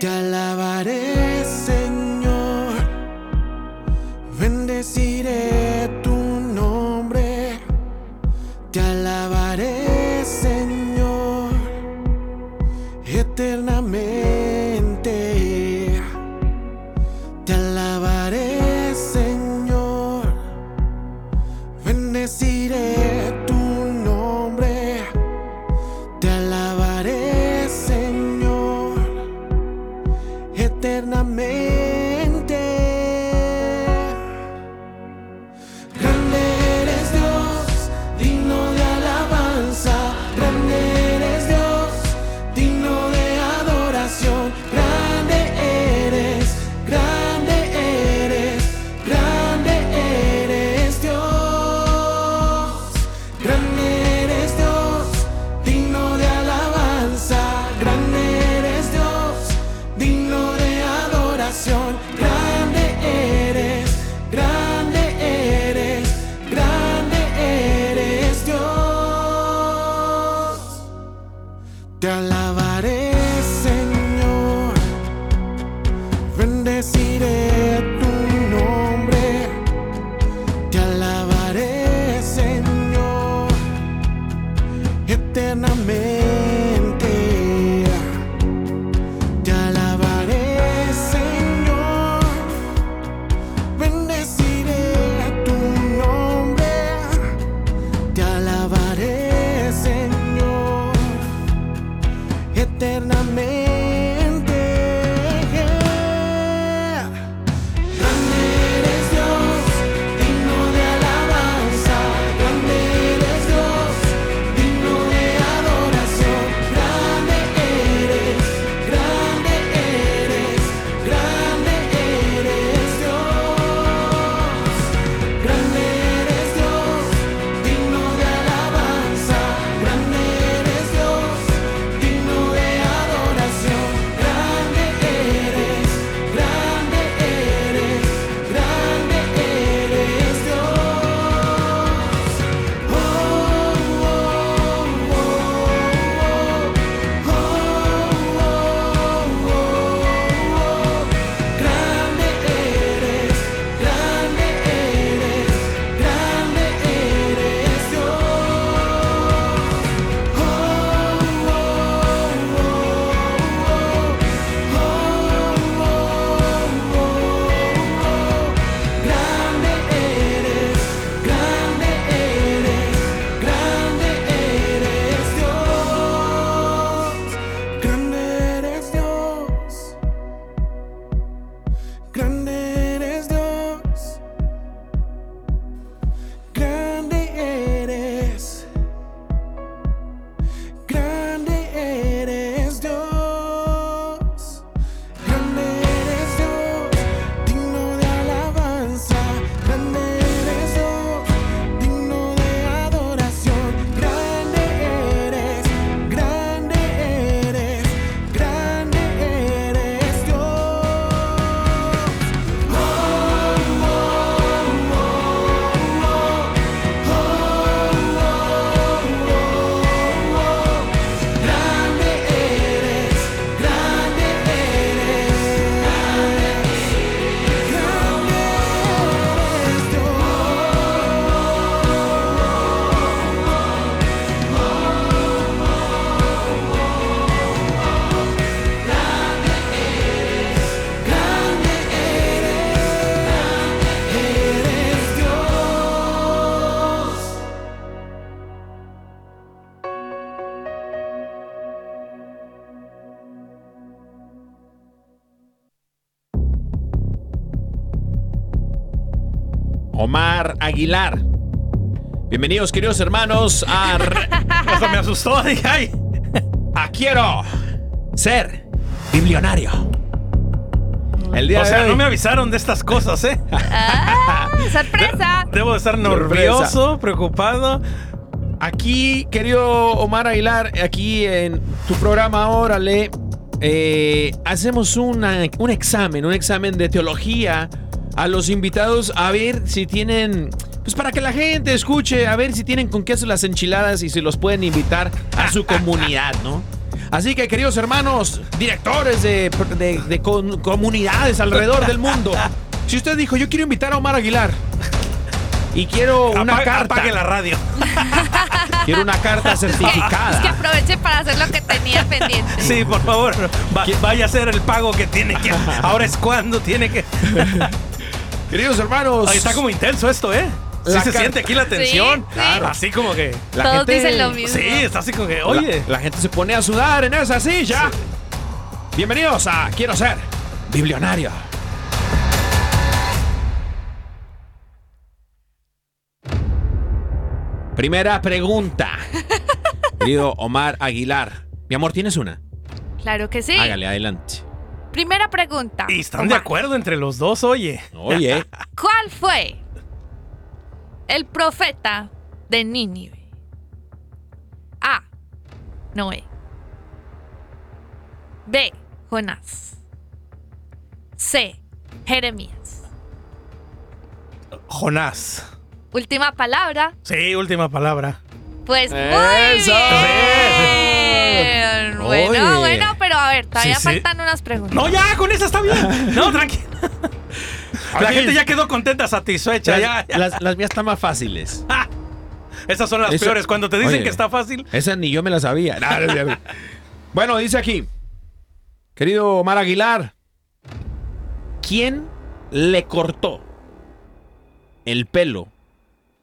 Te alabaré, Señor. Bendeciré tu nombre. Te alabaré, Señor. Eternamente. Adoración. Omar Aguilar. Bienvenidos, queridos hermanos, a, Hasta *laughs* me asustó. Dije, ay. a Quiero Ser Biblionario. El día O sea, de hoy, no me avisaron de estas cosas, ¿eh? *laughs* Ah, sorpresa. Debo de estar nervioso, preocupado. Aquí, querido Omar Aguilar, aquí en tu programa Órale, eh, hacemos una- un examen, un examen de teología a los invitados a ver si tienen, pues para que la gente escuche, a ver si tienen con queso las enchiladas y si los pueden invitar a su *laughs* comunidad, ¿no? Así que, queridos hermanos, directores de, de- de con- comunidades alrededor del mundo, si usted dijo, yo quiero invitar a Omar Aguilar y quiero una carta. Apague la radio. *laughs* *laughs* Quiero una carta Es que certificada. aproveche para hacer lo que tenía pendiente. Sí, por favor. va- vaya a hacer el pago que tiene que. Ahora es cuando tiene que. Queridos hermanos. Ay, está como intenso esto, ¿eh? Sí se siente aquí la tensión. Sí, sí. Así como que. la Todos gente- dicen lo mismo. Sí, está así como que. Oye. La, la gente se pone a sudar en esa silla. Bienvenidos a Quiero ser biblionario. Primera pregunta. *laughs* Querido Omar Aguilar. Mi amor, ¿tienes una? Claro que sí. Hágale, adelante. Primera pregunta. Y están de acuerdo entre los dos, oye. Oye. *laughs* ¿Cuál fue el profeta de Nínive? A. Noé. B. Jonás. C. Jeremías. Jonás. Última palabra. Sí, última palabra. Pues muy ¡Eso! bien. Bueno, ver, todavía Sí, sí. faltan unas preguntas. No, ya, con esa está bien. *laughs* No, tranquilo. La gente ya quedó contenta, satisfecha. Las, ya, ya. las- las mías están más fáciles. Ah, *laughs* esas son las Eso- peores. Cuando te dicen Oye. que está fácil. Esa ni yo me la sabía. No, no, no. *laughs* bueno, dice aquí, querido Omar Aguilar, ¿quién le cortó el pelo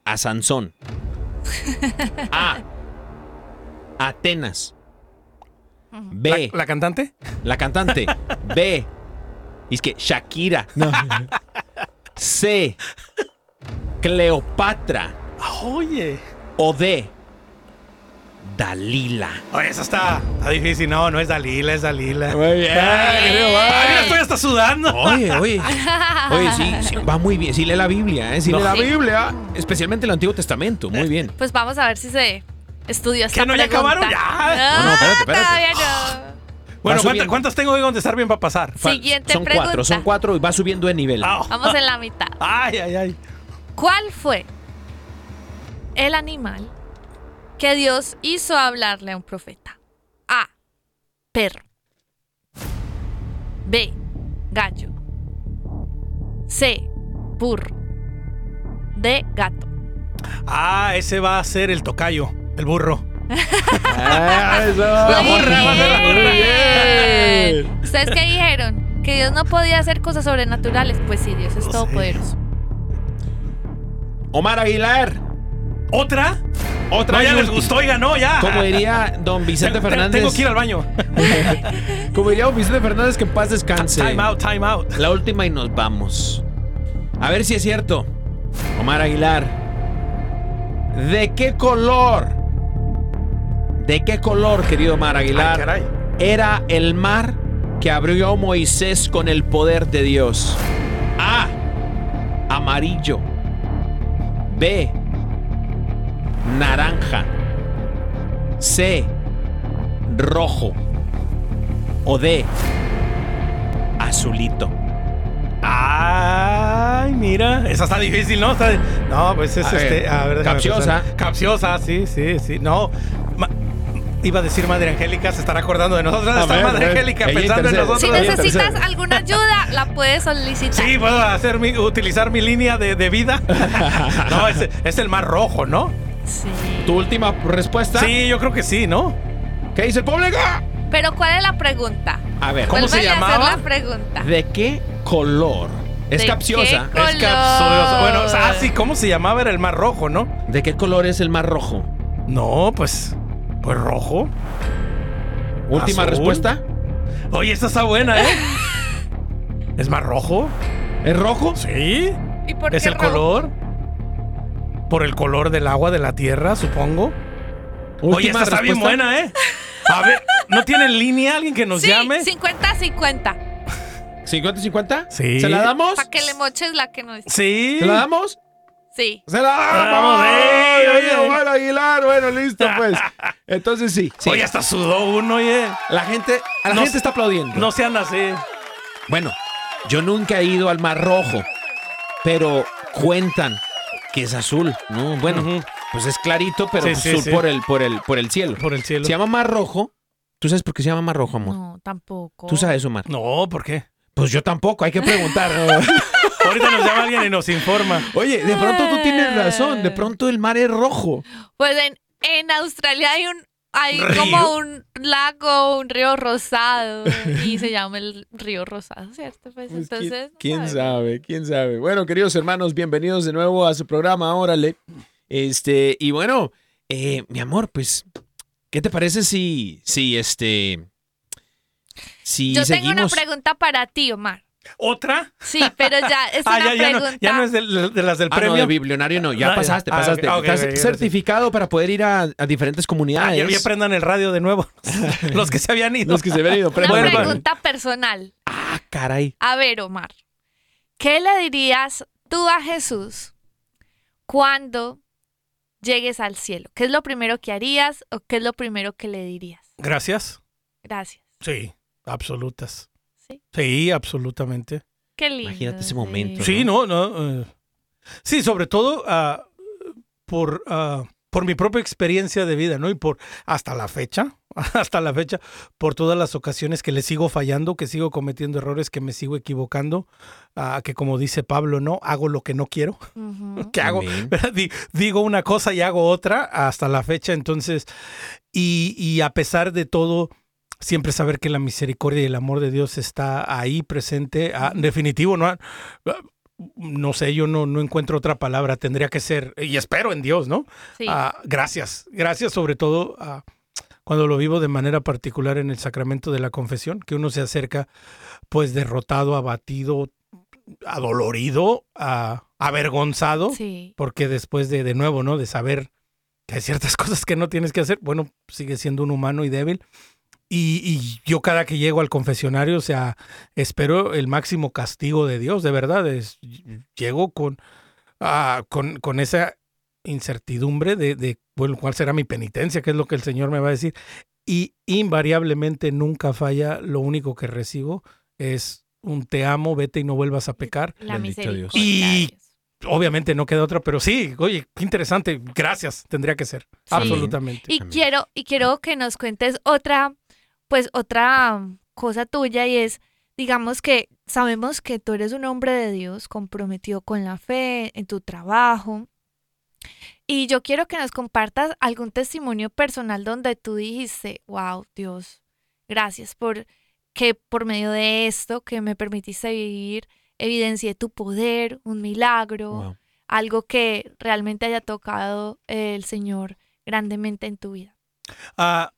a Sansón? A. Atenas. B. ¿La, la cantante? La cantante. *laughs* B. Y es que Shakira. C. Cleopatra. Oye. O D. Dalila. Oye, esa está, está difícil. No, no es Dalila, es Dalila. Muy bien. Ay, estoy hasta sudando. Oye, oye. *laughs* Oye, sí, sí, va muy bien. Sí lee la Biblia, ¿eh? Sí lee No. la Sí. Biblia. Especialmente el Antiguo Testamento. Muy bien. Pues vamos a ver si se estudió esta ¿Que no ya acabaron? Ya. No, no, espérate, espérate. Todavía no. Bueno, ¿cuántas, cuántas tengo que contestar bien para pasar? Siguiente son pregunta. cuatro, son cuatro y va subiendo de nivel. Ah, Vamos en la mitad. Ay, ay, ay. ¿Cuál fue el animal que Dios hizo hablarle a un profeta? A. Perro. B. Gallo. C. Burro. D. Gato. Ah, ese va a ser el tocayo, el burro. Ah, eso. La burra, va a ser la burra. bien. ¿Ustedes qué dijeron? ¿Que Dios no podía hacer cosas sobrenaturales? Pues sí, Dios es No todopoderoso. Omar Aguilar. ¿Otra? Otra No, ya y les gustó, oiga, no, ya. Como diría don Vicente Tengo- Fernández. Tengo que ir al baño. *laughs* Como diría don Vicente Fernández, que en paz descanse. Time out, time out. La última y nos vamos. A ver si es cierto. Omar Aguilar. ¿De qué color? ¿De qué color, querido Omar Aguilar? Ay. Era el mar que abrió Moisés con el poder de Dios. A. Amarillo. B. Naranja. C. Rojo. O D. Azulito. Ay, mira. Esa está difícil, ¿no? Está- No, pues es A ver, este. A ver, capciosa. pensar. Capciosa, sí, sí, sí. No. Iba a decir Madre Angélica, se estará acordando de nosotros. Está ver, Madre. Angélica Ella pensando en intercede. nosotros. Si necesitas alguna ayuda, la puedes solicitar. Sí, puedo hacer mi- utilizar mi línea de, de vida. *laughs* no, es, es el más rojo, ¿no? Sí. ¿Tu última respuesta? Sí, yo creo que sí, ¿no? ¿Qué dice el público? Pero ¿cuál es la pregunta? A ver, ¿Cómo se llamaba? hacer la pregunta. ¿de qué color? Es ¿De capciosa. qué Es Color. capcioso. Bueno, o sea, ah, sí, ¿cómo se llamaba? Era el más rojo, ¿no? ¿De qué color es el más rojo? No, pues. Pues rojo. Última Azul. respuesta. Oye, esta está buena, ¿eh? *laughs* ¿Es más rojo? ¿Es rojo? Sí. ¿Y por ¿Es qué el rojo? color? por el color del agua de la tierra, supongo. Oye, Última esta está bien buena, ¿eh? A ver, ¿no tiene en línea alguien que nos sí, llame? 50-50. ¿50-50? Sí. ¿Se la damos? Para que le moches la que no es. Sí. ¿Se la damos? Sí. ¡Se la damos! Vamos, ¡Ay, ey, oye, oye. Omar Aguilar! Bueno, listo, pues. *laughs* Entonces sí. sí. Oye, hasta sudó uno, oye. La gente, a la No gente se- está aplaudiendo. No sean así. Bueno, yo nunca he ido al Mar Rojo, pero cuentan que es azul, ¿no? Bueno, pues es clarito, pero Sí, sí, azul sí. por el por el por el cielo. Por el cielo. Se llama Mar Rojo. ¿Tú sabes por qué se llama Mar Rojo, amor? No, tampoco. ¿Tú sabes, Omar? No, ¿por qué? Pues yo tampoco, hay que preguntar. *laughs* Ahorita nos llama alguien y nos informa. Oye, de pronto tú tienes razón, de pronto el mar es rojo. Pues en, en Australia hay un hay ¿Río? como un lago, un río rosado y se llama el río rosado, ¿cierto? Pues, Pues, ¿quién- entonces, ¿Quién, sabe? ¿Quién sabe? Bueno, queridos hermanos, bienvenidos de nuevo a su programa, órale. Este, y bueno, eh, mi amor, pues, ¿qué te parece si, si, este, si Yo tengo una pregunta para ti, Omar. ¿Otra? Sí, pero ya *laughs* es Ah, una ya, ya, no, pregunta. ya no es de, de las del Ah, no, premio. de biblionario no, ya Ah, pasaste, Ah, pasaste. gracias. certificado para poder ir a, a diferentes Ah, comunidades. ya, ya prendan el radio de nuevo. *laughs* Los que se habían ido. Los que se habían ido. Una. Bueno, pregunta personal. Ah, caray. A ver, Omar, ¿qué le dirías tú a Jesús cuando llegues al cielo? ¿Qué es lo primero que harías o qué es lo primero que le dirías? Gracias. Gracias. Sí, absolutas. Sí. Sí, absolutamente. Qué lindo. Imagínate ese momento, Sí, no, no. eh, sí, sobre todo ah, por, ah, por mi propia experiencia de vida, ¿no? Y por hasta la fecha, *laughs* hasta la fecha, por todas las ocasiones que le sigo fallando, que sigo cometiendo errores, que me sigo equivocando, ah, que como dice Pablo, ¿no? Hago lo que no quiero. *laughs* ¿Qué hago? Digo una cosa y hago otra hasta la fecha, entonces, y, y a pesar de todo, siempre saber que la misericordia y el amor de Dios está ahí presente, ah, definitivo, no, no sé, yo no, no encuentro otra palabra, tendría que ser, y espero en Dios, ¿no? Sí. Ah, gracias, gracias sobre todo cuando lo vivo de manera particular en el sacramento de la confesión, que uno se acerca pues derrotado, abatido, adolorido, ah, avergonzado, sí. porque después de, de nuevo, ¿no? De saber que hay ciertas *laughs* cosas que no tienes que hacer, bueno, sigue siendo un humano y débil. Y, y yo cada que llego al confesionario, o sea, espero el máximo castigo de Dios, de verdad. Es, llego con, ah, con, con esa incertidumbre de, de, bueno, cuál será mi penitencia, qué es lo que el Señor me va a decir. Y invariablemente nunca falla, lo único que recibo es un te amo, vete y no vuelvas a pecar La misericordia. Y- obviamente no queda otra, pero sí, oye, qué interesante. Gracias, tendría que ser. Sí. Absolutamente. Y Amén. quiero, y quiero que nos cuentes otra, pues otra cosa tuya y es, digamos que sabemos que tú eres un hombre de Dios comprometido con la fe, en tu trabajo. Y yo quiero que nos compartas algún testimonio personal donde tú dijiste, wow, Dios, gracias por que por medio de esto que me permitiste vivir, evidencié tu poder, un milagro, Wow. algo que realmente haya tocado el Señor grandemente en tu vida. Ah,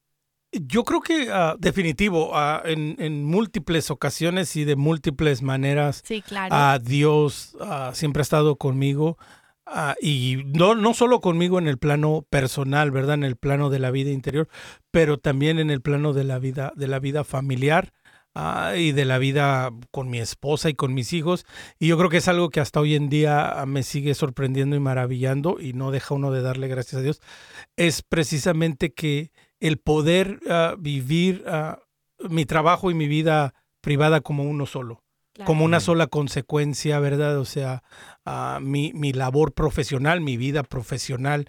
yo creo que ah, definitivo, ah, en, en múltiples ocasiones y de múltiples maneras, Sí, claro. ah, Dios siempre ha estado conmigo. y no, no solo conmigo en el plano personal, ¿verdad? En el plano de la vida interior, pero también en el plano de la vida, de la vida familiar. y de la vida con mi esposa y con mis hijos. Y yo creo que es algo que hasta hoy en día me sigue sorprendiendo y maravillando y no deja uno de darle gracias a Dios. Es precisamente que el poder ah, vivir ah, mi trabajo y mi vida privada como uno solo claro. como una sola consecuencia, ¿verdad? O sea, ah, mi, mi labor profesional, mi vida profesional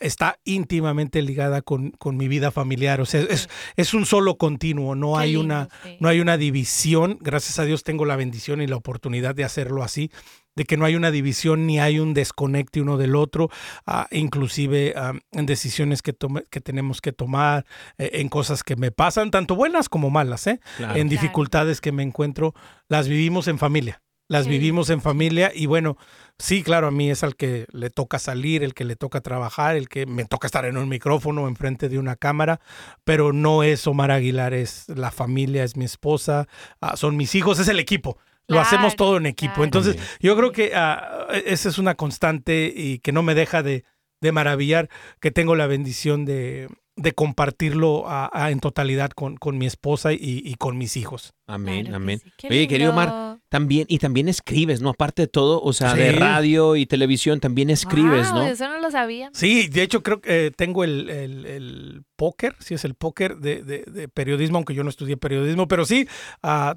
está íntimamente ligada con, con mi vida familiar. O sea, es, es un solo continuo, no Qué hay lindo, una, sí. no hay una división. Gracias a Dios tengo la bendición y la oportunidad de hacerlo así, de que no hay una división ni hay un desconecte uno del otro, ah, inclusive ah, en decisiones que, tome- que tenemos que tomar, eh, en cosas que me pasan, tanto buenas como malas, ¿eh? Claro. en dificultades que me encuentro, las vivimos en familia. Las Sí. vivimos en familia y bueno, sí, claro, a mí es al que le toca salir, el que le toca trabajar, el que me toca estar en un micrófono enfrente de una cámara, pero no es Omar Aguilar, es la familia, es mi esposa, ah, son mis hijos, es el equipo. Lo hacemos todo en equipo. claro. Entonces, yo creo que ah, esa es una constante y que no me deja de, de maravillar que tengo la bendición de, de compartirlo ah, en totalidad con, con mi esposa y, y con mis hijos. Amén, Claro que amén. sí. Qué Oye, querido Omar, también, y también escribes, ¿no? Aparte de todo, o sea, de radio y televisión, también escribes, Wow, ¿no? Eso no lo sabía. Sí, de hecho creo que eh, tengo el, el, el póker, sí es el póker de, de- de periodismo, aunque yo no estudié periodismo, pero sí, ah,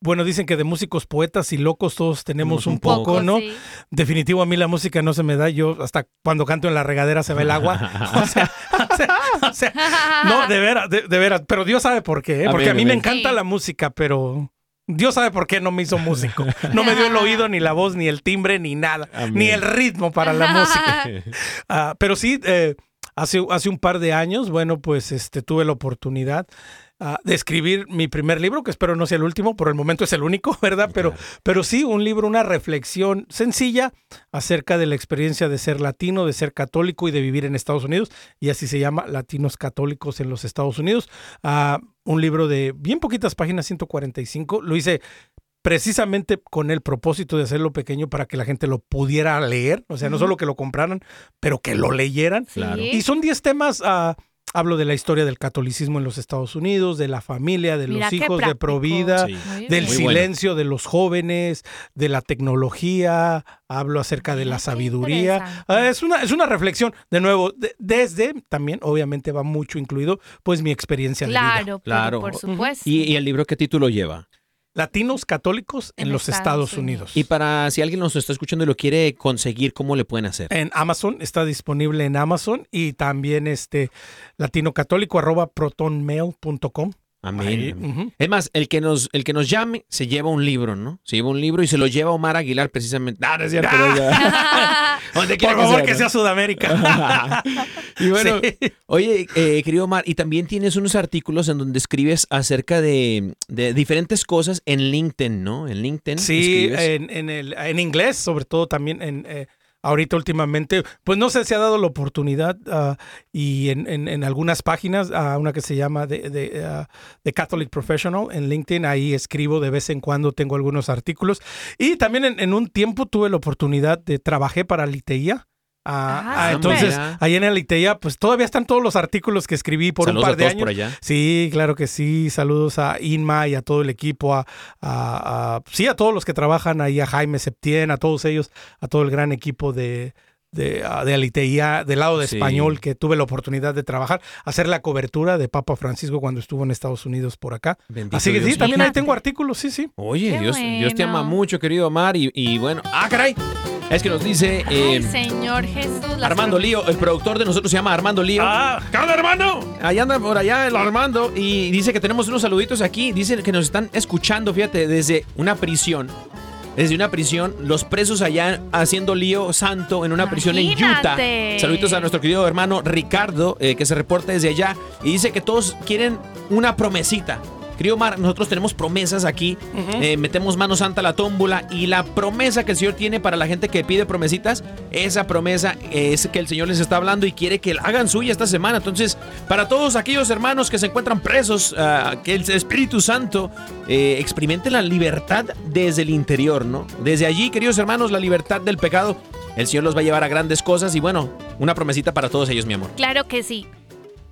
bueno, dicen que de músicos, poetas y locos todos tenemos un un poco, poco, ¿no? sí. Definitivo a mí la música no se me da, yo hasta cuando canto en la regadera se ve el agua. *laughs* O sea, o sea, o sea, no, de veras, de, de veras, pero Dios sabe por qué, ¿eh? porque a mí me encanta Sí. la música, pero... Dios sabe por qué no me hizo músico. No me dio el *laughs* oído, ni la voz, ni el timbre, ni nada. Amén. Ni el ritmo para la música. *laughs* Ah, pero sí, eh, hace, hace un par de años, bueno, pues este, tuve la oportunidad ah, de escribir mi primer libro, que espero no sea el último, por el momento es el único, *laughs* ¿verdad? Pero, pero sí, un libro, una reflexión sencilla acerca de la experiencia de ser latino, de ser católico y de vivir en Estados Unidos, y así se llama Latinos Católicos en los Estados Unidos. Ah, un libro de bien poquitas páginas, 145, lo hice precisamente con el propósito de hacerlo pequeño para que la gente lo pudiera leer, o sea, no solo que lo compraran, pero que lo leyeran. Claro. Y son 10 temas, ah, hablo de la historia del catolicismo en los Estados Unidos, de la familia, de Mira los hijos, de. Provida, Sí. Del bueno. silencio de los jóvenes, de la tecnología, hablo acerca de la sabiduría. Ah, es, una, es una reflexión, de nuevo, de- desde, también obviamente va mucho incluido, pues mi experiencia de vida. Claro, Claro. claro. por supuesto. ¿Y, y el libro qué título lleva? Latinos católicos en, En los Estados Estados Unidos. Y para si alguien nos está escuchando y lo quiere conseguir, ¿cómo le pueden hacer? en Amazon, está disponible en Amazon y también este latinocatólico arroba protonmail.com. Amén. Es más, el que nos, el que nos llame se lleva un libro, ¿no? Se lleva un libro y se lo lleva Omar Aguilar precisamente. Ah, no es cierto. Donde Por favor, sea, que sea Sudamérica. *laughs* y bueno, Sí. oye, eh, querido Omar, y también tienes unos artículos en donde escribes acerca de, de diferentes cosas en LinkedIn, ¿no? En LinkedIn. Sí, en, en, el, en inglés, sobre todo también en... eh, Ahorita últimamente, pues no sé si ha dado la oportunidad ah, y en, en- algunas páginas, ah, una que se llama de, de, ah, The Catholic Professional en LinkedIn, ahí escribo de vez en cuando, tengo algunos artículos. Y también en, en un tiempo tuve la oportunidad de trabajé para Liteía. Ah, Ah, ah, entonces, mira. ahí en Liteía, pues todavía están todos los artículos que escribí por Saludos un par a de todos años. por allá. Sí, claro que sí. Saludos a Inma y a todo el equipo, a, a- a- sí, a todos los que trabajan ahí, a Jaime Septién, a todos ellos, a todo el gran equipo de, de, ah, de Aliteía, del lado de Sí. español, que tuve la oportunidad de trabajar, hacer la cobertura de Papa Francisco cuando estuvo en Estados Unidos por acá. Bendito Así que Dios. sí, también ahí tengo artículos, sí, sí. Oye, Dios, Dios te ama mucho, querido Omar. Y, y bueno, ah, caray. Es que nos dice eh, Ay, Señor Jesús. Armando Lío, el productor de nosotros se llama Armando Lío. Ah, ¿qué onda, hermano? Allá anda por allá el Armando y dice que tenemos unos saluditos aquí. Dice que nos están escuchando, fíjate, desde una prisión. Desde una prisión, los presos allá haciendo lío santo en una prisión en Utah. Saluditos a nuestro querido hermano Ricardo, eh, que se reporta desde allá. Y dice que todos quieren una promesita. Querido Omar, nosotros tenemos promesas aquí. Eh, metemos mano santa a la tómbola. Y la promesa que el Señor tiene para la gente que pide promesitas, esa promesa es que el Señor les está hablando y quiere que la hagan suya esta semana. Entonces, para todos aquellos hermanos que se encuentran presos, ah, que el Espíritu Santo eh, experimente la libertad desde el interior, ¿no? Desde allí, queridos hermanos, la libertad del pecado. El Señor los va a llevar a grandes cosas y bueno, una promesita para todos ellos, mi amor. Claro que sí.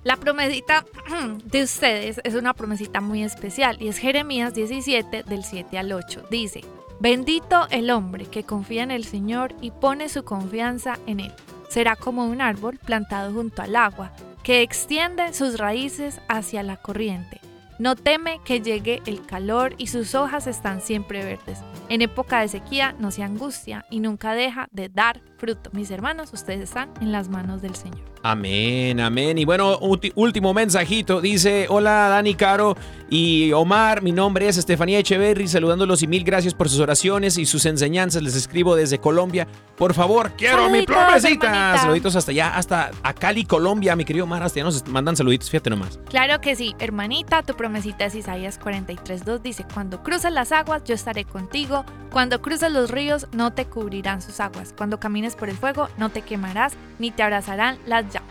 La promesita *clears throat* de ustedes es una promesita muy especial y es Jeremías 17 del 7 al 8. Dice, bendito el hombre que confía en el Señor y pone su confianza en él. Será como un árbol plantado junto al agua, que extiende sus raíces hacia la corriente. No teme que llegue el calor y sus hojas están siempre verdes. En época de sequía no se angustia y nunca deja de dar fruto. Mis hermanos, ustedes están en las manos del Señor. Amén, amén. Y bueno, último mensajito. Dice, hola Dani Caro y Omar, mi nombre es Estefanía Echeverry, saludándolos y mil gracias por sus oraciones y sus enseñanzas. Les escribo desde Colombia. Por favor, quiero mi promesita. hermanita. Saluditos hasta allá, hasta a Cali, Colombia, mi querido Omar. Hasta allá nos mandan saluditos, fíjate nomás. Claro que sí, hermanita, tu promesita es Isaías 43.2, dice, cuando cruces las aguas, yo estaré contigo, cuando cruces los ríos, no te cubrirán sus aguas, cuando camines por el fuego, no te quemarás, ni te abrazarán las llamas.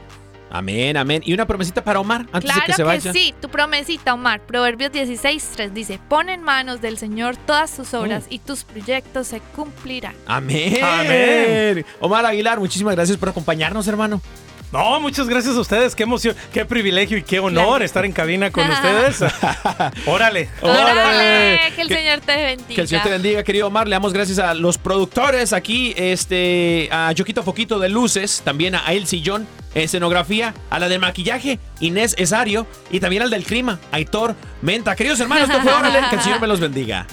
Amén, amén. Y una promesita para Omar antes Claro de que se vaya. sí, tu promesita, Omar. Proverbios 16, 3 dice, pon en manos del Señor todas tus obras Mm. y tus proyectos se cumplirán. Amén. Amén. Omar Aguilar, muchísimas gracias por acompañarnos, hermano. No, muchas gracias a ustedes. Qué emoción, qué privilegio y qué honor estar en cabina con *laughs* ustedes. Órale. ¡Órale! Que el Que- Señor te bendiga. Que el Señor te bendiga, querido Omar. Le damos gracias a los productores aquí, este, a Yoquito Foquito de Luces, también a El Sillón, escenografía, a la de maquillaje, Inés Esario, y también al del clima, Aitor Menta. Queridos hermanos, esto fue Órale, que el Señor me los bendiga.